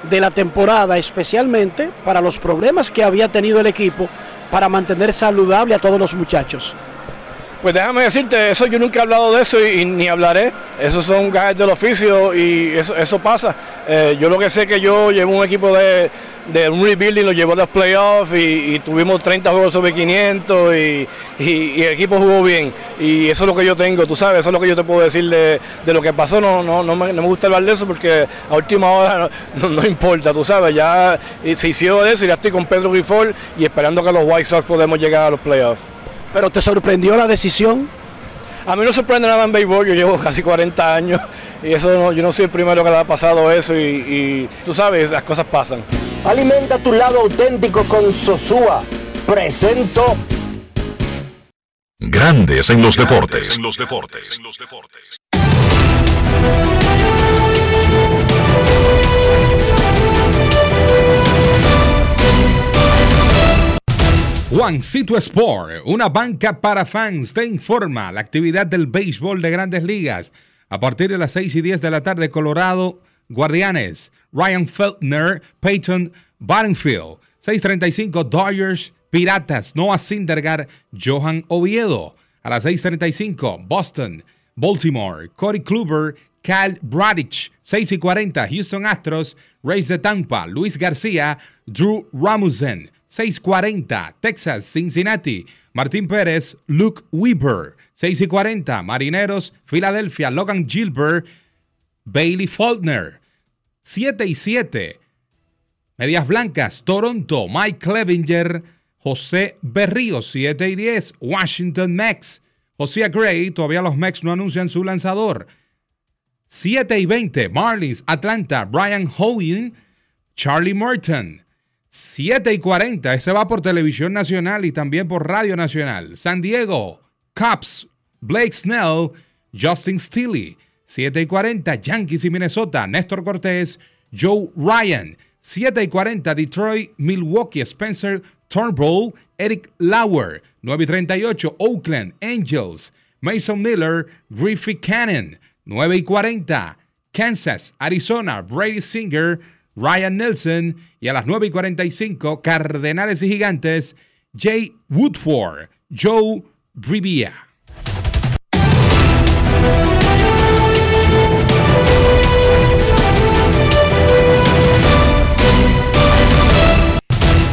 de la temporada, especialmente para los problemas que había tenido el equipo para mantener saludable a todos los muchachos? Pues déjame decirte, eso yo nunca he hablado de eso y, ni hablaré. Esos son gajes del oficio y eso, eso pasa. Eh, yo lo que sé que yo llevo un equipo de, de un rebuilding, lo llevó a los playoffs y, tuvimos 30 juegos sobre 500 y, y- el equipo jugó bien. Y eso es lo que yo tengo, tú sabes, eso es lo que yo te puedo decir de, de lo que pasó. No, no, no, me, no me gusta hablar de eso porque a última hora no, no- importa, tú sabes. Ya se hicieron eso y ya estoy con Pedro Grifol y esperando que los White Sox podemos llegar a los playoffs. ¿Pero te sorprendió la decisión? A mí no sorprende nada en béisbol, yo llevo casi 40 años y eso no- yo no soy el primero que le ha pasado eso y, y tú sabes, las cosas pasan. Alimenta tu lado auténtico con Sosúa. Presento Grandes en los deportes. En los deportes. Juancito Sport, una banca para fans, te informa la actividad del béisbol de grandes ligas. A partir de las 6 y 10 de la tarde, Colorado, Guardianes, Ryan Feltner, Peyton Battenfield. 6.35, Dodgers, Piratas, Noah Syndergaard, Johan Oviedo. A las 6.35, Boston, Baltimore, Cody Kluber, Cal Bradich. 6 y 40, Houston Astros, Rays de Tampa, Luis García, Drew Ramusen. 6:40, Texas, Cincinnati, Martín Pérez, Luke Weaver. 6 y 40, Marineros, Filadelfia, Logan Gilbert, Bailey Faulkner. 7 y 7, Medias Blancas, Toronto, Mike Clevinger, José Berrío. 7 y 10, Washington Mex, José Gray. Todavía los Mex no anuncian su lanzador. 7 y 20, Marlins, Atlanta, Brian Hoyen, Charlie Morton. 7 y 40, ese va por televisión nacional y también por radio nacional. San Diego, Cubs, Blake Snell, Justin Steele. 7 y 40, Yankees y Minnesota, Néstor Cortés, Joe Ryan. 7 y 40, Detroit, Milwaukee, Spencer Turnbull, Eric Lauer. 9 y 38, Oakland, Angels, Mason Miller, Griffey Cannon. 9 y 40, Kansas, Arizona, Brady Singer, Ryan Nelson. Y a las 9 y 45, Cardenales y Gigantes, Jay Woodford, Joe Brivia.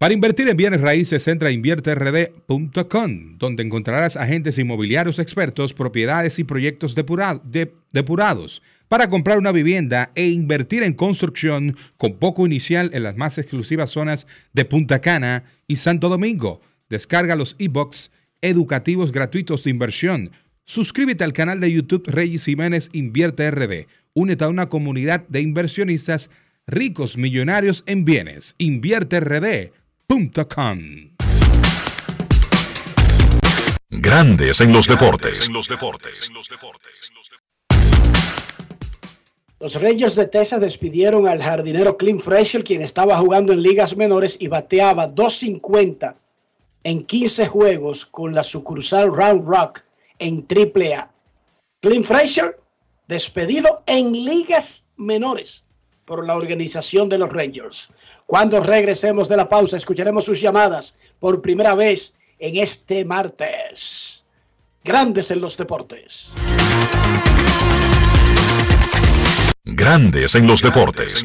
Para invertir en bienes raíces, entra a invierterd.com, donde encontrarás agentes inmobiliarios expertos, propiedades y proyectos depura- de- depurados para comprar una vivienda e invertir en construcción con poco inicial en las más exclusivas zonas de Punta Cana y Santo Domingo. Descarga los ebooks educativos gratuitos de inversión. Suscríbete al canal de YouTube Reyes Jiménez Invierte RD. Únete a una comunidad de inversionistas ricos millonarios en bienes. InvierteRD.com. Grandes en los deportes. Los Rangers de Texas despidieron al jardinero Clint Frazier, quien estaba jugando en ligas menores y bateaba 250 en 15 juegos con la sucursal Round Rock en AAA. Clint Frazier despedido en ligas menores por la organización de los Rangers. Cuando regresemos de la pausa, escucharemos sus llamadas por primera vez en este martes. Grandes en los deportes. Grandes en los deportes.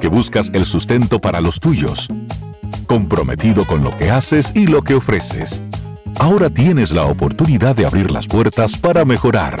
que buscas el sustento para los tuyos, comprometido con lo que haces y lo que ofreces. Ahora tienes la oportunidad de abrir las puertas para mejorar,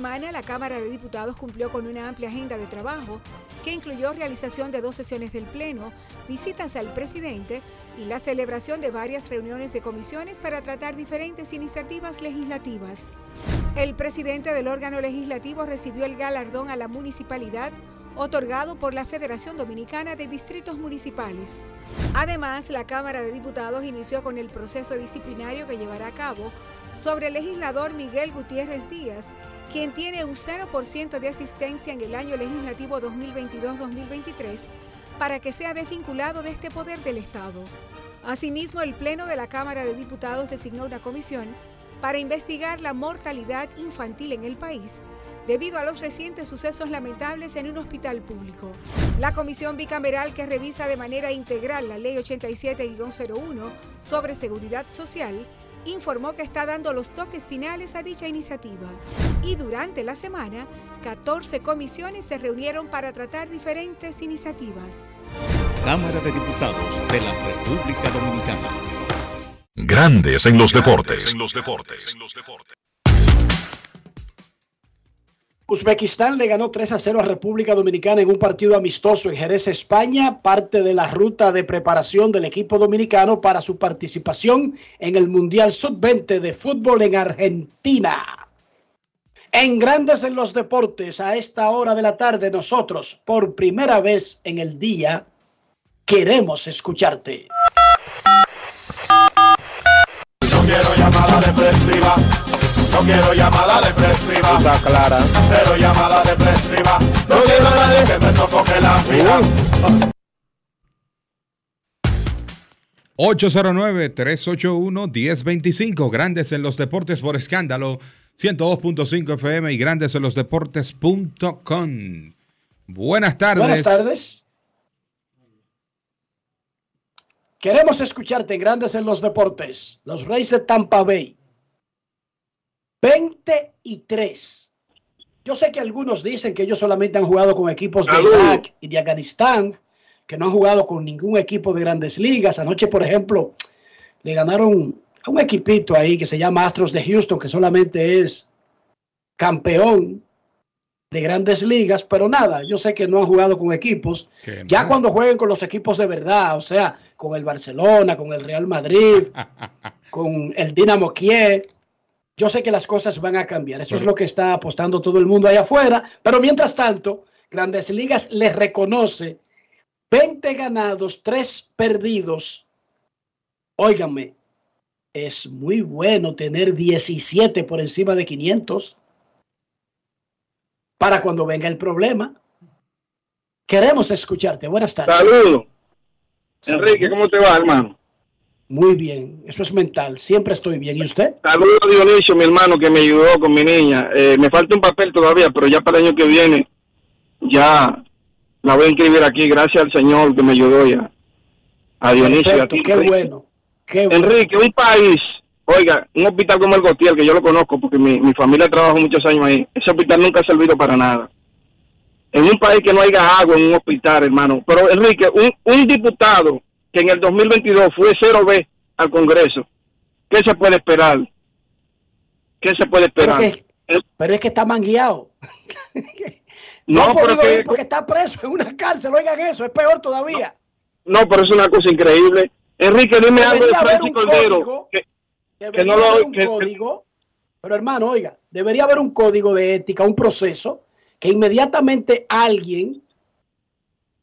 La Cámara de Diputados cumplió con una amplia agenda de trabajo que incluyó realización de dos sesiones del Pleno, visitas al presidente y la celebración de varias reuniones de comisiones para tratar diferentes iniciativas legislativas. El presidente del órgano legislativo recibió el galardón a la municipalidad otorgado por la Federación Dominicana de Distritos Municipales. Además, la Cámara de Diputados inició con el proceso disciplinario que llevará a cabo sobre el legislador Miguel Gutiérrez Díaz, quien tiene un 0% de asistencia en el año legislativo 2022-2023, para que sea desvinculado de este poder del Estado. Asimismo, el Pleno de la Cámara de Diputados designó una comisión para investigar la mortalidad infantil en el país debido a los recientes sucesos lamentables en un hospital público. La comisión bicameral que revisa de manera integral la Ley 87-01 sobre seguridad social informó que está dando los toques finales a dicha iniciativa. Y durante la semana, 14 comisiones se reunieron para tratar diferentes iniciativas. Cámara de Diputados de la República Dominicana. Grandes en los deportes. Uzbekistán le ganó 3 a 0 a República Dominicana en un partido amistoso en Jerez, España, parte de la ruta de preparación del equipo dominicano para su participación en el Mundial Sub-20 de fútbol en Argentina. En Grandes en los Deportes, a esta hora de la tarde, nosotros, por primera vez en el día, queremos escucharte. Quiero llamada. No quiero llamada depresiva. Está clara. Cero llamada depresiva. No quiero a nadie que me sofoque la vida. 809-381-1025. Grandes en los deportes por escándalo. 102.5 FM y grandes en los deportes.com. Buenas tardes. Buenas tardes. Queremos escucharte en Grandes en los Deportes. Los Reyes de Tampa Bay. 23. Yo sé que algunos dicen que ellos solamente han jugado con equipos de Irak y de Afganistán, que no han jugado con ningún equipo de grandes ligas. Anoche, por ejemplo, le ganaron a un equipito ahí que se llama Astros de Houston, que solamente es campeón de grandes ligas, pero nada, yo sé que no han jugado con equipos. Ya cuando jueguen con los equipos de verdad, o sea, con el Barcelona, con el Real Madrid, con el Dinamo Kiev, yo sé que las cosas van a cambiar. Eso es lo que está apostando todo el mundo allá afuera. Pero mientras tanto, Grandes Ligas les reconoce 20 ganados, 3 perdidos. Óiganme, es muy bueno tener 17 por encima de 500 para cuando venga el problema. Queremos escucharte. Buenas tardes. Saludos. Enrique, ¿cómo te va, hermano? Muy bien, eso es mental. Siempre estoy bien. ¿Y usted? Saludos a Dionisio, mi hermano, que me ayudó con mi niña. Eh, me falta un papel todavía, pero ya para el año que viene ya la voy a inscribir aquí. Gracias al Señor que me ayudó ya. A Dionisio. Perfecto, ti, qué Enrique. bueno. Qué bueno. Enrique, un país, oiga, un hospital como el Gotier, que yo lo conozco porque mi, mi familia trabajó muchos años ahí, ese hospital nunca ha servido para nada. En un país que no haya agua en un hospital, hermano. Pero Enrique, un, un diputado que en el 2022 fue 0B al Congreso, ¿qué se puede esperar? ¿Qué se puede Pero, esperar? que- pero es que está mangueado. No, ha pero que- porque está preso en una cárcel. Oigan eso, es peor todavía. No, pero es una cosa increíble. Enrique, dime algo de Debería Francis Cordero. código. que- Debería no lo- haber un que- que- código. Pero hermano, oiga, debería haber un código de ética, un proceso que inmediatamente alguien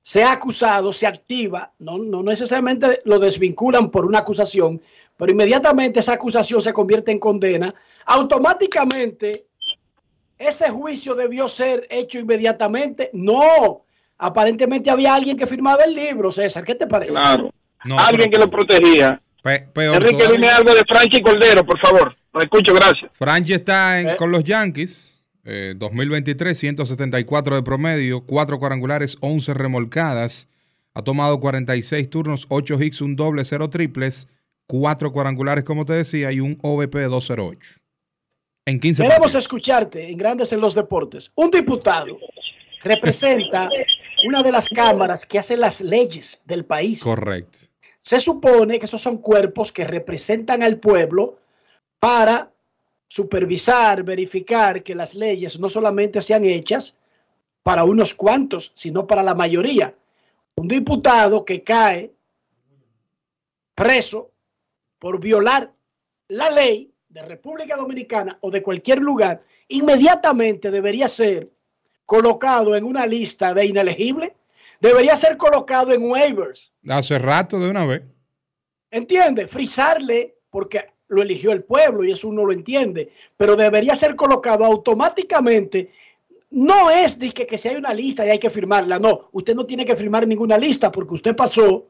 sea acusado, se activa, no, no necesariamente lo desvinculan por una acusación, pero inmediatamente esa acusación se convierte en condena, automáticamente ese juicio debió ser hecho inmediatamente. No, aparentemente había alguien que firmaba el libro, César, ¿qué te parece? Claro. No, Alguien que lo protegía. Pe- peor Enrique, todavía. dime algo de Franchi Cordero, por favor. Lo escucho, gracias. Franchi está Eh. en- con los Yankees. Eh, 2023, 174 de promedio, 4 cuadrangulares, 11 remolcadas. Ha tomado 46 turnos, 8 hits, un doble, 0 triples, 4 cuadrangulares, como te decía, y un OVP de 208. En 15 Queremos partidos. escucharte en Grandes en los Deportes. Un diputado representa una de las cámaras que hacen las leyes del país. Correcto. Se supone que esos son cuerpos que representan al pueblo para supervisar, verificar que las leyes no solamente sean hechas para unos cuantos, sino para la mayoría. Un diputado que cae preso por violar la ley de República Dominicana o de cualquier lugar, inmediatamente debería ser colocado en una lista de inelegible, debería ser colocado en waivers. Hace rato de una vez. ¿Entiende? Frizarle porque lo eligió el pueblo y eso uno lo entiende, pero debería ser colocado automáticamente. No es de que, si hay una lista y hay que firmarla, no, usted no tiene que firmar ninguna lista porque usted pasó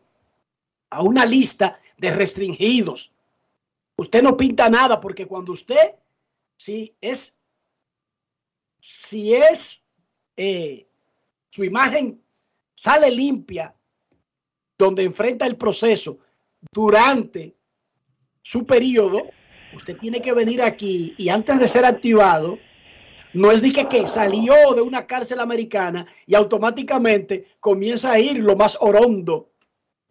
a una lista de restringidos. Usted no pinta nada porque cuando usted, si es, si es, eh, su imagen sale limpia, donde enfrenta el proceso durante su periodo, usted tiene que venir aquí y antes de ser activado, no es que, que salió de una cárcel americana y automáticamente comienza a ir lo más orondo.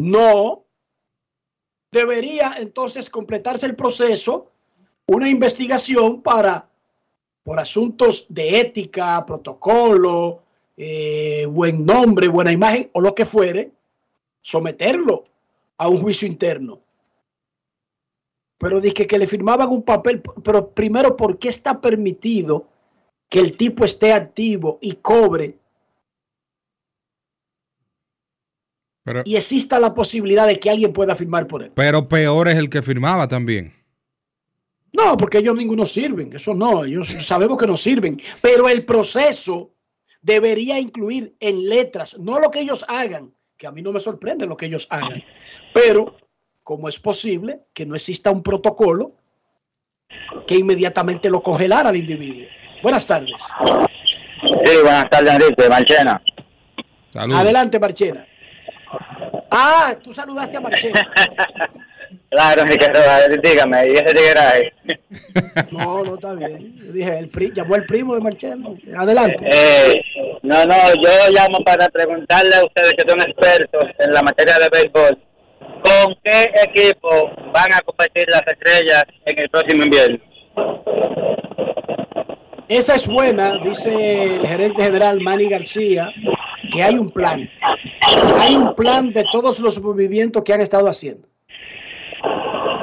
No. Debería entonces completarse el proceso, una investigación para, por asuntos de ética, protocolo, eh, buen nombre, buena imagen o lo que fuere, someterlo a un juicio interno. Pero dije que le firmaban un papel, pero primero, ¿por qué está permitido que el tipo esté activo y cobre Pero, y exista la posibilidad de que alguien pueda firmar por él? pero peor es el que firmaba también. No, porque ellos ninguno sirven, eso no, ellos sabemos que no sirven, pero el proceso debería incluir en letras, no lo que ellos hagan, que a mí no me sorprende lo que ellos hagan, pero cómo es posible que no exista un protocolo que inmediatamente lo congelara al individuo. Buenas tardes. Sí, buenas tardes, Enrique. Marchena. Adelante, Marchena. Ah, tú saludaste a Marchena. Claro, Enrique Rojas, dígame, ¿y ese tigre No, no está bien. Yo dije, el pri- llamó el primo de Marchena. Adelante. Eh, no, no, yo llamo para preguntarle a ustedes que son expertos en la materia de béisbol, ¿con qué equipo van a competir las estrellas en el próximo invierno? Esa es buena, dice el gerente general Manny García, que hay un plan. Hay un plan de todos los movimientos que han estado haciendo.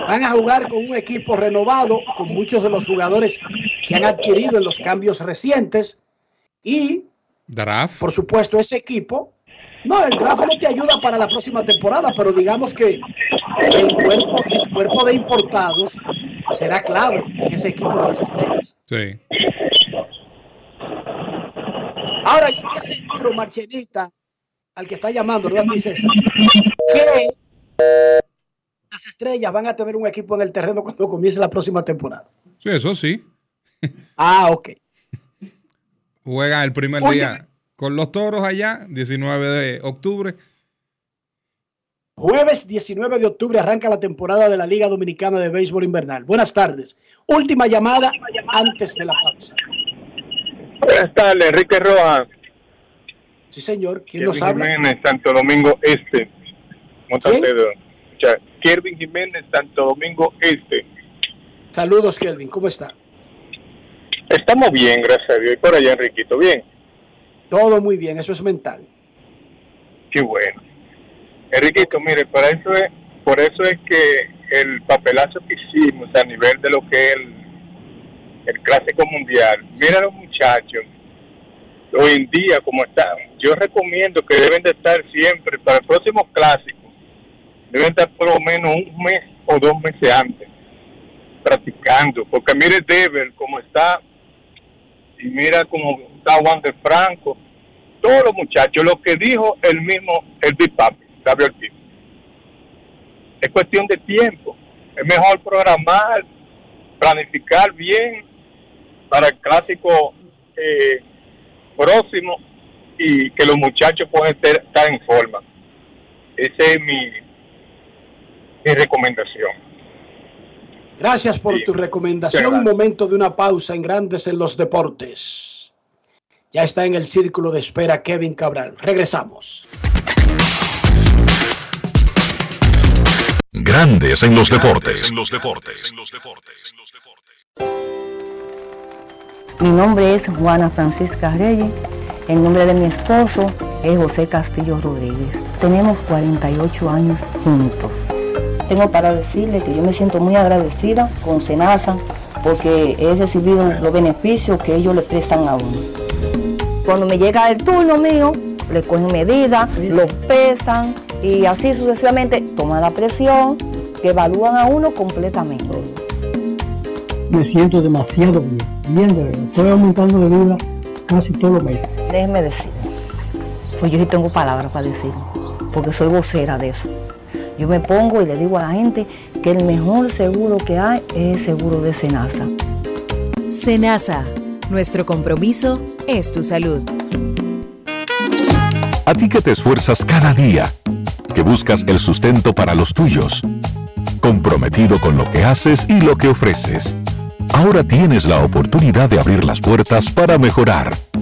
Van a jugar con un equipo renovado, con muchos de los jugadores que han adquirido en los cambios recientes. Y, Draft. por supuesto, ese equipo, no, el draft no te ayuda para la próxima temporada, pero digamos que el cuerpo, el cuerpo de importados será clave en ese equipo de las estrellas. Sí. Ahora, yo estoy seguro, Marchenita, al que está llamando, ¿verdad, mi César? Que las estrellas van a tener un equipo en el terreno cuando comience la próxima temporada. Sí, eso sí. Ah, ok. Juegan el primer Oye. día con los toros allá, 19 de octubre. Jueves 19 de octubre arranca la temporada de la Liga Dominicana de Béisbol Invernal. Buenas tardes. Última llamada antes de la pausa. Buenas tardes, Enrique Rojas. Sí, señor. ¿Quién nos habla? Jiménez, Santo Domingo Este. Kelvin Jiménez, Santo Domingo Este. Saludos, Kelvin. ¿Cómo está? Estamos bien, gracias a Dios. Y por allá, Enriquito, bien. Todo muy bien. Eso es mental. Qué bueno. Enriquito, mire, por eso es, por eso es que el papelazo que hicimos a nivel de lo que es el, el clásico mundial, mira los muchachos, hoy en día como están, yo recomiendo que deben de estar siempre para el próximo clásico, deben estar por lo menos un mes o dos meses antes practicando, porque mire Dever como está y mira cómo está Juan de Franco, todos los muchachos, lo que dijo el mismo, el Big Papi, Gabriel Ortiz. Es cuestión de tiempo. Es mejor programar, planificar bien para el clásico eh, próximo y que los muchachos puedan estar, en forma. Esa es mi recomendación. Gracias por tu recomendación. Un momento de una pausa en Grandes en los Deportes. Ya está en el círculo de espera Kevin Cabral. Regresamos. Grandes en los deportes. En los deportes. Mi nombre es Juana Francisca Reyes. El nombre de mi esposo es José Castillo Rodríguez. Tenemos 48 años juntos. Tengo para decirle que yo me siento muy agradecida con Senasa porque he recibido los beneficios que ellos le prestan a uno. Cuando me llega el turno mío, le cogen medidas, los pesan y así sucesivamente toman la presión, que evalúan a uno completamente. Me siento demasiado bien, bien de verdad. Estoy aumentando de vida casi todos los meses. Déjeme decir, pues yo sí tengo palabras para decir, porque soy vocera de eso. Yo me pongo y le digo a la gente que el mejor seguro que hay es el seguro de Senasa. Senasa, nuestro compromiso es tu salud. A ti que te esfuerzas cada día, que buscas el sustento para los tuyos, comprometido con lo que haces y lo que ofreces. Ahora tienes la oportunidad de abrir las puertas para mejorar,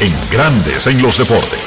En Grandes en los deportes.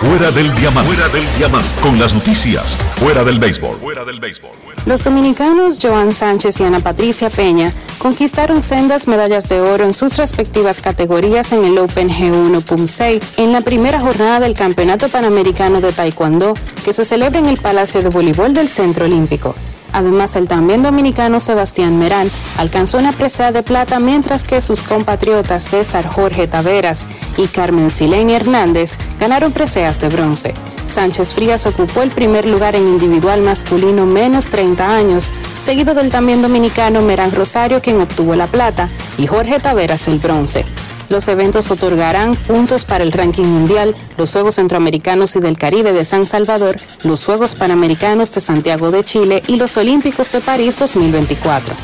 Fuera del diamante. Fuera del diamante. Con las noticias. Fuera del béisbol. Fuera del béisbol. Los dominicanos Joan Sánchez y Ana Patricia Peña conquistaron sendas medallas de oro en sus respectivas categorías en el Open G1 PUMSEI en la primera jornada del Campeonato Panamericano de Taekwondo que se celebra en el Palacio de Voleibol del Centro Olímpico. Además, el también dominicano Sebastián Merán alcanzó una presea de plata, mientras que sus compatriotas César Jorge Taveras y Carmen Sileni Hernández ganaron preseas de bronce. Sánchez Frías ocupó el primer lugar en individual masculino menos 30 años, seguido del también dominicano Merán Rosario, quien obtuvo la plata, y Jorge Taveras el bronce. Los eventos otorgarán puntos para el ranking mundial, los Juegos Centroamericanos y del Caribe de San Salvador, los Juegos Panamericanos de Santiago de Chile y los Olímpicos de París 2024.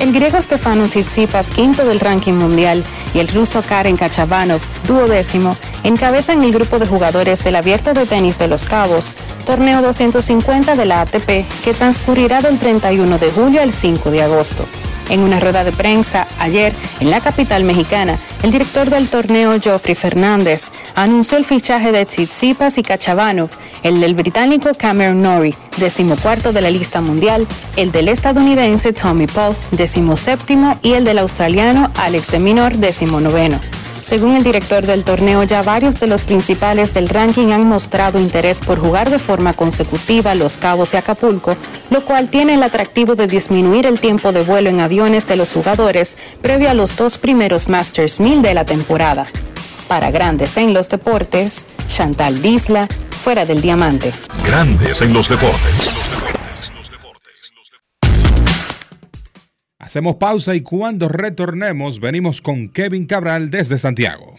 El griego Stefanos Tsitsipas, quinto del ranking mundial, y el ruso Karen Kachabanov, duodécimo, encabezan el grupo de jugadores del Abierto de Tenis de Los Cabos, torneo 250 de la ATP, que transcurrirá del 31 de julio al 5 de agosto. En una rueda de prensa ayer en la capital mexicana, el director del torneo Geoffrey Fernández anunció el fichaje de Tsitsipas y Kachabanov, el del británico Cameron Norrie, decimocuarto de la lista mundial, el del estadounidense Tommy Paul, decimoséptimo, y el del australiano Alex de Minor, decimonoveno. Según el director del torneo, ya varios de los principales del ranking han mostrado interés por jugar de forma consecutiva Los Cabos y Acapulco, lo cual tiene el atractivo de disminuir el tiempo de vuelo en aviones de los jugadores previo a los dos primeros Masters 1000 de la temporada. Para Grandes en los Deportes, Chantal Disla, fuera del diamante. Grandes en los deportes. Hacemos pausa y cuando retornemos venimos con Kevin Cabral desde Santiago.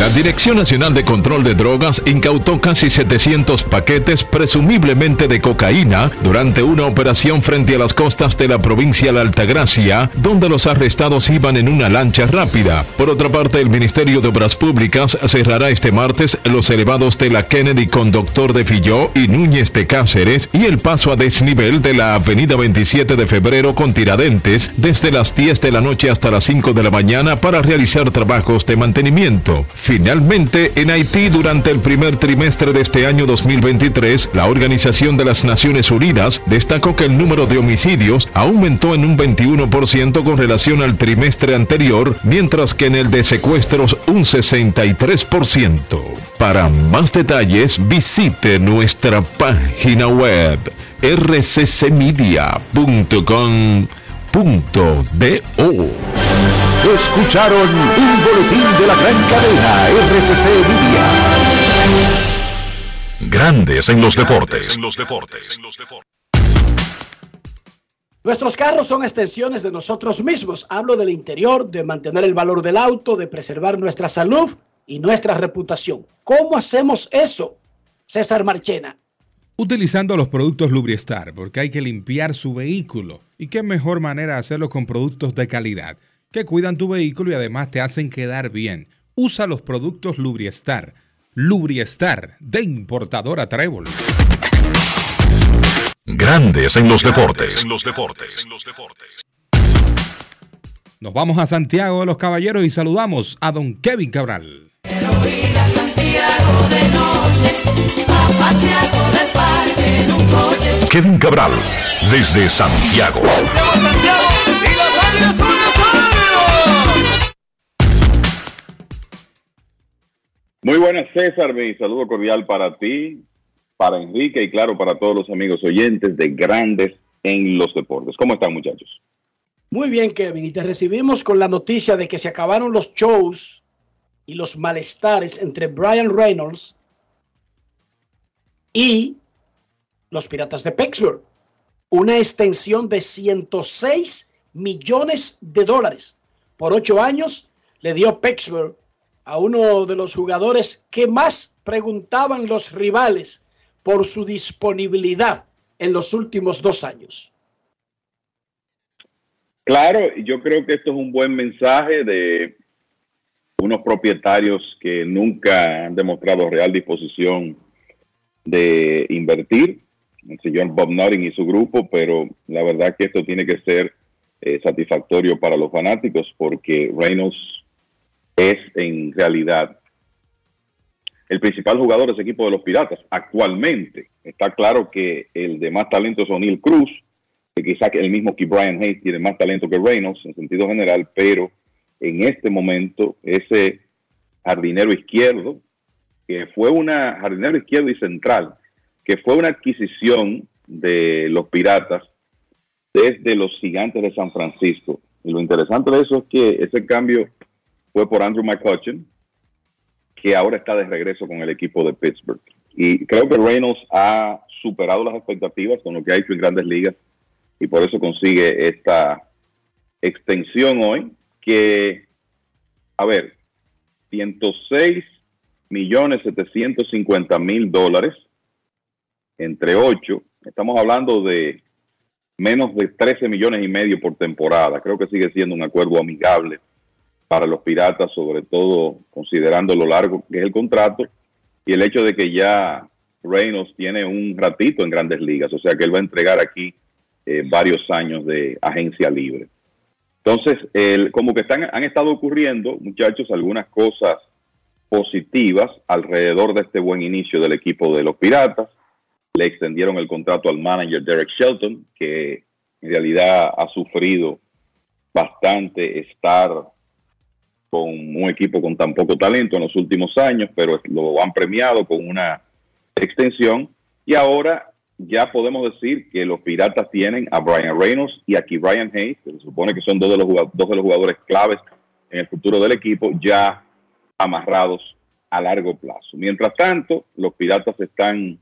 La Dirección Nacional de Control de Drogas incautó casi 700 paquetes presumiblemente de cocaína durante una operación frente a las costas de la provincia de Altagracia, donde los arrestados iban en una lancha rápida. Por otra parte, el Ministerio de Obras Públicas cerrará este martes los elevados de la Kennedy con Doctor de Filló y Núñez de Cáceres y el paso a desnivel de la Avenida 27 de Febrero con Tiradentes desde las 10 de la noche hasta las 5 de la mañana para realizar trabajos de mantenimiento. Finalmente, en Haití, durante el primer trimestre de este año 2023, la Organización de las Naciones Unidas destacó que el número de homicidios aumentó en un 21% con relación al trimestre anterior, mientras que en el de secuestros un 63%. Para más detalles, visite nuestra página web rccmedia.com.do. Escucharon un boletín de la gran cadena RCC Libia. Grandes en los deportes. Nuestros carros son extensiones de nosotros mismos. Hablo del interior, de mantener el valor del auto, de preservar nuestra salud y nuestra reputación. ¿Cómo hacemos eso? César Marchena. Utilizando los productos Lubriestar, porque hay que limpiar su vehículo. ¿Y qué mejor manera de hacerlo con productos de calidad? que cuidan tu vehículo y además te hacen quedar bien. Usa los productos Lubriestar. Lubriestar, de importadora Trébol. Grandes en los deportes. Nos vamos a Santiago de los Caballeros y saludamos a don Kevin Cabral. Kevin Cabral, desde Santiago. Muy buenas, César. Mi saludo cordial para ti, para Enrique y claro, para todos los amigos oyentes de Grandes en los Deportes. ¿Cómo están, muchachos? Muy bien, Kevin. Y te recibimos con la noticia de que se acabaron los shows y los malestares entre Brian Reynolds y los Piratas de Pittsburgh. Una extensión de 106 millones de dólares por ocho años le dio Pittsburgh a uno de los jugadores que más preguntaban los rivales por su disponibilidad en los últimos dos años. Claro, yo creo que esto es un buen mensaje de unos propietarios que nunca han demostrado real disposición de invertir, el señor Bob Nutting y su grupo, pero la verdad que esto tiene que ser eh, satisfactorio para los fanáticos porque Reynolds es en realidad el principal jugador de ese equipo de los Piratas actualmente. Está claro que el de más talento es O'Neill Cruz, que quizá el mismo que Brian Hayes tiene más talento que Reynolds en sentido general, pero en este momento ese jardinero izquierdo, que fue una jardinero izquierdo y central, que fue una adquisición de los Piratas desde los gigantes de San Francisco. Y lo interesante de eso es que ese cambio fue por Andrew McCutcheon, que ahora está de regreso con el equipo de Pittsburgh. Y creo que Reynolds ha superado las expectativas con lo que ha hecho en grandes ligas y por eso consigue esta extensión hoy que, a ver, 106 millones 750 mil dólares entre 8. Estamos hablando de menos de 13 millones y medio por temporada. Creo que sigue siendo un acuerdo amigable para los piratas, sobre todo considerando lo largo que es el contrato y el hecho de que ya Reynolds tiene un ratito en grandes ligas, o sea que él va a entregar aquí eh, varios años de agencia libre. Entonces, el, como que están, han estado ocurriendo, muchachos, algunas cosas positivas alrededor de este buen inicio del equipo de los Piratas. Le extendieron el contrato al manager Derek Shelton, que en realidad ha sufrido bastante estar con un equipo con tan poco talento en los últimos años, pero lo han premiado con una extensión. Y ahora ya podemos decir que los Piratas tienen a Brian Reynolds y aquí Brian Hayes, que se supone que son dos de los, dos de los jugadores claves en el futuro del equipo, ya amarrados a largo plazo. Mientras tanto, los Piratas están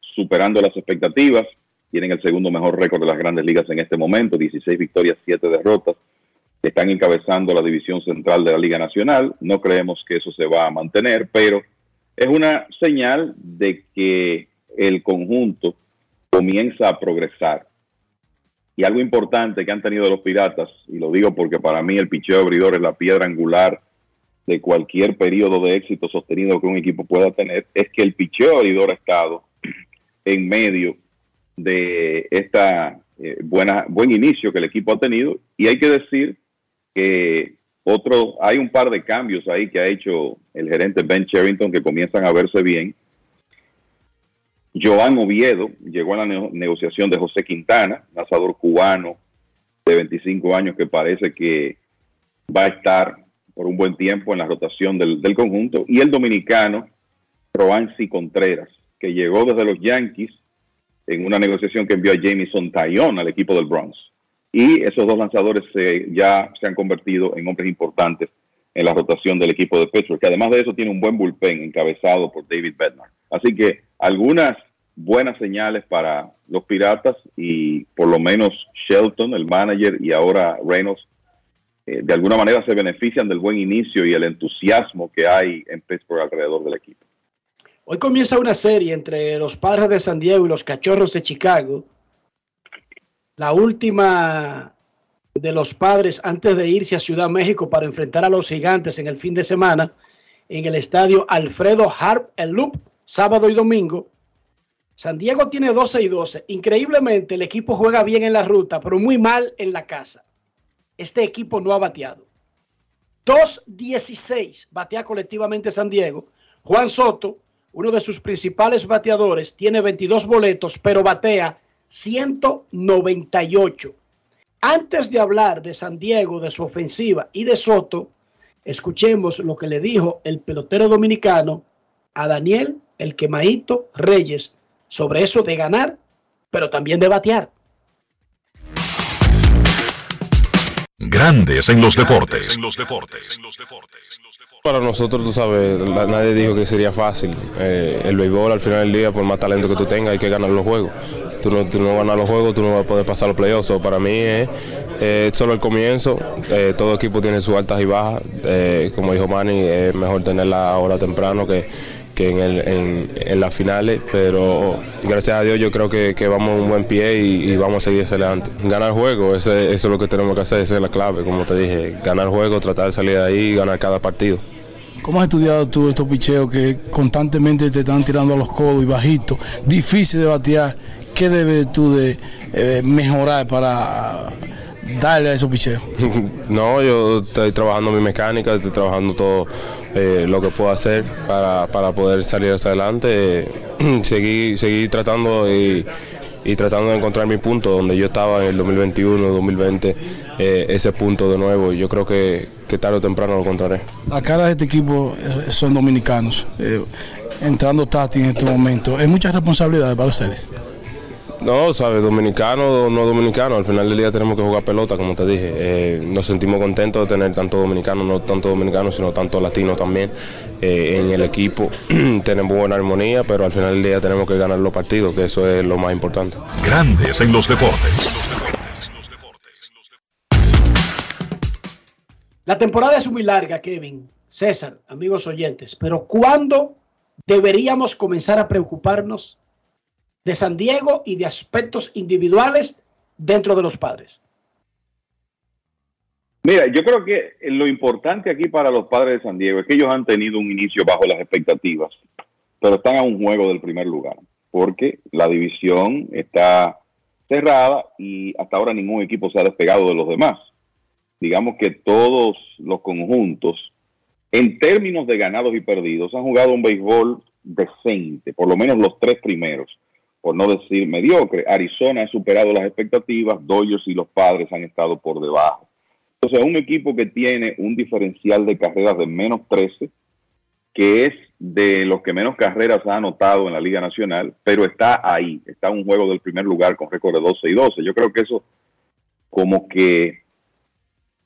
superando las expectativas, tienen el segundo mejor récord de las grandes ligas en este momento, 16 victorias, 7 derrotas, están encabezando la división central de la Liga Nacional, no creemos que eso se va a mantener, pero es una señal de que el conjunto comienza a progresar. Y algo importante que han tenido los Piratas, y lo digo porque para mí el picheo abridor es la piedra angular de cualquier periodo de éxito sostenido que un equipo pueda tener, es que el picheo abridor ha estado en medio de esta eh, buena, buen inicio que el equipo ha tenido. Y hay que decir que otro, hay un par de cambios ahí que ha hecho el gerente Ben Sherrington que comienzan a verse bien. Joan Oviedo llegó a la negociación de José Quintana, lanzador cubano de 25 años que parece que va a estar por un buen tiempo en la rotación del, conjunto. Y el dominicano Roansi Contreras, que llegó desde los Yankees en una negociación que envió a Jamison Taillon al equipo del Bronx. Y esos dos lanzadores ya se han convertido en hombres importantes en la rotación del equipo de Pittsburgh, que además de eso tiene un buen bullpen encabezado por David Bednar. Así que algunas buenas señales para los Piratas y por lo menos Shelton, el manager, y ahora Reynolds, eh, de alguna manera se benefician del buen inicio y el entusiasmo que hay en Pittsburgh alrededor del equipo. Hoy comienza una serie entre los padres de San Diego y los cachorros de Chicago. La última de los padres antes de irse a Ciudad México para enfrentar a los gigantes en el fin de semana en el estadio Alfredo Harp El Loop, sábado y domingo. San Diego tiene 12 y 12. Increíblemente, el equipo juega bien en la ruta, pero muy mal en la casa. Este equipo no ha bateado. 2-16 batea colectivamente San Diego. Juan Soto, uno de sus principales bateadores, tiene 22 boletos, pero batea 198. Antes de hablar de San Diego, de su ofensiva y de Soto, escuchemos lo que le dijo el pelotero dominicano a Daniel, el quemaito Reyes, sobre eso de ganar, pero también de batear. Grandes en los deportes. Para nosotros, tú sabes, nadie dijo que sería fácil. Eh, el béisbol al final del día, por más talento que tú tengas, hay que ganar los juegos. Tú no, tú no ganas los juegos, tú no vas a poder pasar los playoffs. para mí es solo el comienzo. Eh, todo equipo tiene sus altas y bajas. Eh, como dijo Manny, es mejor tenerla ahora temprano que que en, el, en, las finales, pero gracias a Dios yo creo que, vamos a un buen pie y, vamos a seguir hacia adelante. Ganar juego, eso es lo que tenemos que hacer, esa es la clave, como te dije, ganar juego, tratar de salir de ahí y ganar cada partido. ¿Cómo has estudiado tú estos picheos que constantemente te están tirando a los codos y bajitos, difícil de batear? ¿Qué debes tú de eh, mejorar para darle a esos picheos? no, yo estoy trabajando mi mecánica, estoy trabajando todo eh, lo que puedo hacer para, poder salir hacia adelante, seguir, seguir tratando y, tratando de encontrar mi punto donde yo estaba en el 2021, 2020, eh, ese punto de nuevo. Yo creo que, que, tarde o temprano lo encontraré. La cara de este equipo eh, son dominicanos, entrando Tati en este momento. ¿Es mucha responsabilidad para ustedes? No, sabes, dominicano o no dominicano, al final del día tenemos que jugar pelota, como te dije. Eh, nos sentimos contentos de tener tanto dominicano, no tanto dominicano, sino tanto latino también eh, en el equipo. tenemos buena armonía, pero al final del día tenemos que ganar los partidos, que eso es lo más importante. Grandes en los deportes. La temporada es muy larga, Kevin, César, amigos oyentes, pero ¿cuándo deberíamos comenzar a preocuparnos de San Diego y de aspectos individuales dentro de los padres? Mira, yo creo que lo importante aquí para los padres de San Diego es que ellos han tenido un inicio bajo las expectativas, pero están a un juego del primer lugar, porque la división está cerrada y hasta ahora ningún equipo se ha despegado de los demás. Digamos que todos los conjuntos en términos de ganados y perdidos, han jugado un béisbol decente, por lo menos los tres primeros, por no decir mediocre. Arizona ha superado las expectativas, Dodgers y los Padres han estado por debajo. Entonces, un equipo que tiene un diferencial de carreras de menos 13, que es de los que menos carreras ha anotado en la Liga Nacional, pero está ahí, está un juego del primer lugar con récord de 12 y 12. Yo creo que eso como que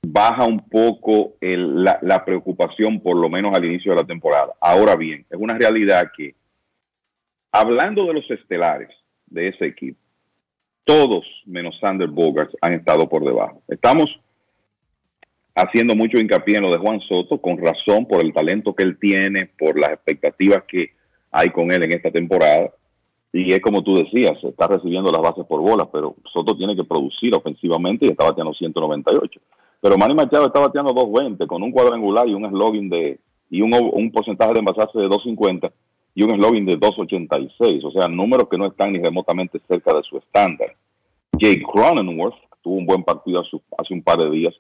baja un poco la preocupación, por lo menos al inicio de la temporada. Ahora bien, es una realidad que, hablando de los estelares de ese equipo, todos menos Sander Bogarts han estado por debajo. Estamos haciendo mucho hincapié en lo de Juan Soto, con razón por el talento que él tiene, por las expectativas que hay con él en esta temporada. Y es como tú decías, está recibiendo las bases por bolas, pero Soto tiene que producir ofensivamente y está bateando 198. Pero Manny Machado está bateando 220 con un cuadrangular y un slogan de y un, un porcentaje de envasarse de 250 y un slogan de 286, o sea, números que no están ni remotamente cerca de su estándar. Jake Cronenworth tuvo un buen partido hace, un par de días,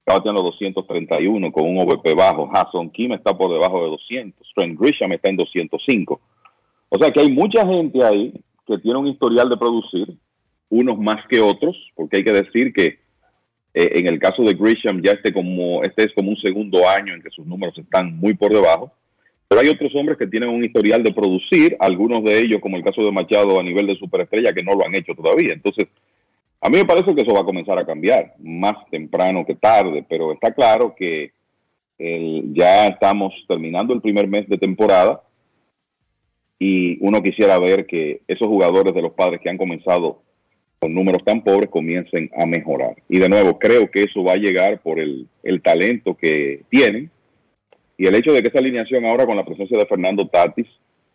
está bateando 231 con un OVP bajo. Hasson Kim está por debajo de 200. Trent Grisham está en 205. O sea que hay mucha gente ahí que tiene un historial de producir, unos más que otros, porque hay que decir que eh, en el caso de Grisham ya este, como, este es como un segundo año en que sus números están muy por debajo. Pero hay otros hombres que tienen un historial de producir, algunos de ellos, como el caso de Machado a nivel de superestrella, que no lo han hecho todavía. Entonces, a mí me parece que eso va a comenzar a cambiar, más temprano que tarde, pero está claro que ya estamos terminando el primer mes de temporada y uno quisiera ver que esos jugadores de los padres que han comenzado con números tan pobres comiencen a mejorar. Y de nuevo, creo que eso va a llegar por el talento que tienen y el hecho de que esa alineación ahora con la presencia de Fernando Tatis,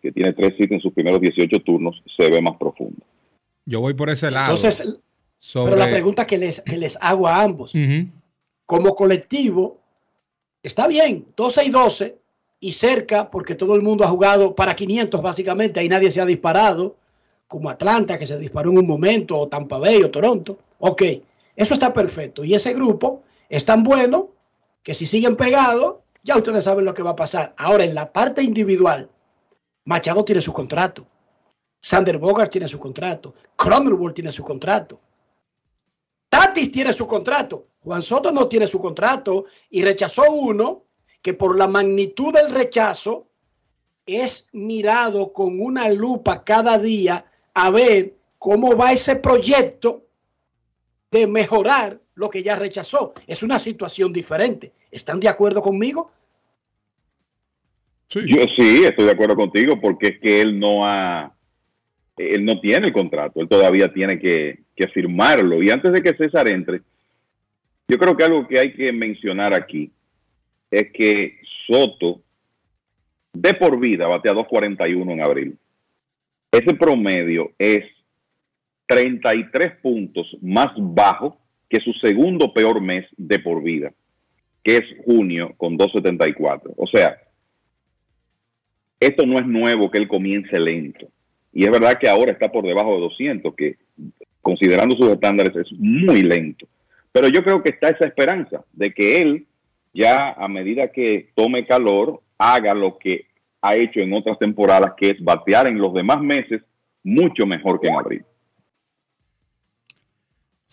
que tiene tres hits en sus primeros 18 turnos, se ve más profundo. Yo voy por ese lado. Entonces, sobre- pero la pregunta que les, que les hago a ambos, como colectivo, está bien, 12 y 12 y cerca, porque todo el mundo ha jugado para 500 básicamente, ahí nadie se ha disparado, como Atlanta, que se disparó en un momento, o Tampa Bay, o Toronto. Ok, eso está perfecto. Y ese grupo es tan bueno que si siguen pegados, ya ustedes saben lo que va a pasar. Ahora, en la parte individual, Machado tiene su contrato. Sander Bogart tiene su contrato. Cronenworth tiene su contrato. Tatis tiene su contrato. Juan Soto no tiene su contrato y rechazó uno que por la magnitud del rechazo es mirado con una lupa cada día a ver cómo va ese proyecto de mejorar lo que ya rechazó. Es una situación diferente. ¿Están de acuerdo conmigo? Yo sí, estoy de acuerdo contigo porque es que él no ha, él no tiene el contrato, él todavía tiene que, que firmarlo. Y antes de que César entre, yo creo que algo que hay que mencionar aquí es que Soto de por vida batea 2.41 en abril. Ese promedio es 33 puntos más bajo que su segundo peor mes de por vida, que es junio con 2.74. O sea, esto no es nuevo que él comience lento. Y es verdad que ahora está por debajo de 200, que considerando sus estándares es muy lento. Pero yo creo que está esa esperanza de que él ya a medida que tome calor haga lo que ha hecho en otras temporadas, que es batear en los demás meses mucho mejor que en abril.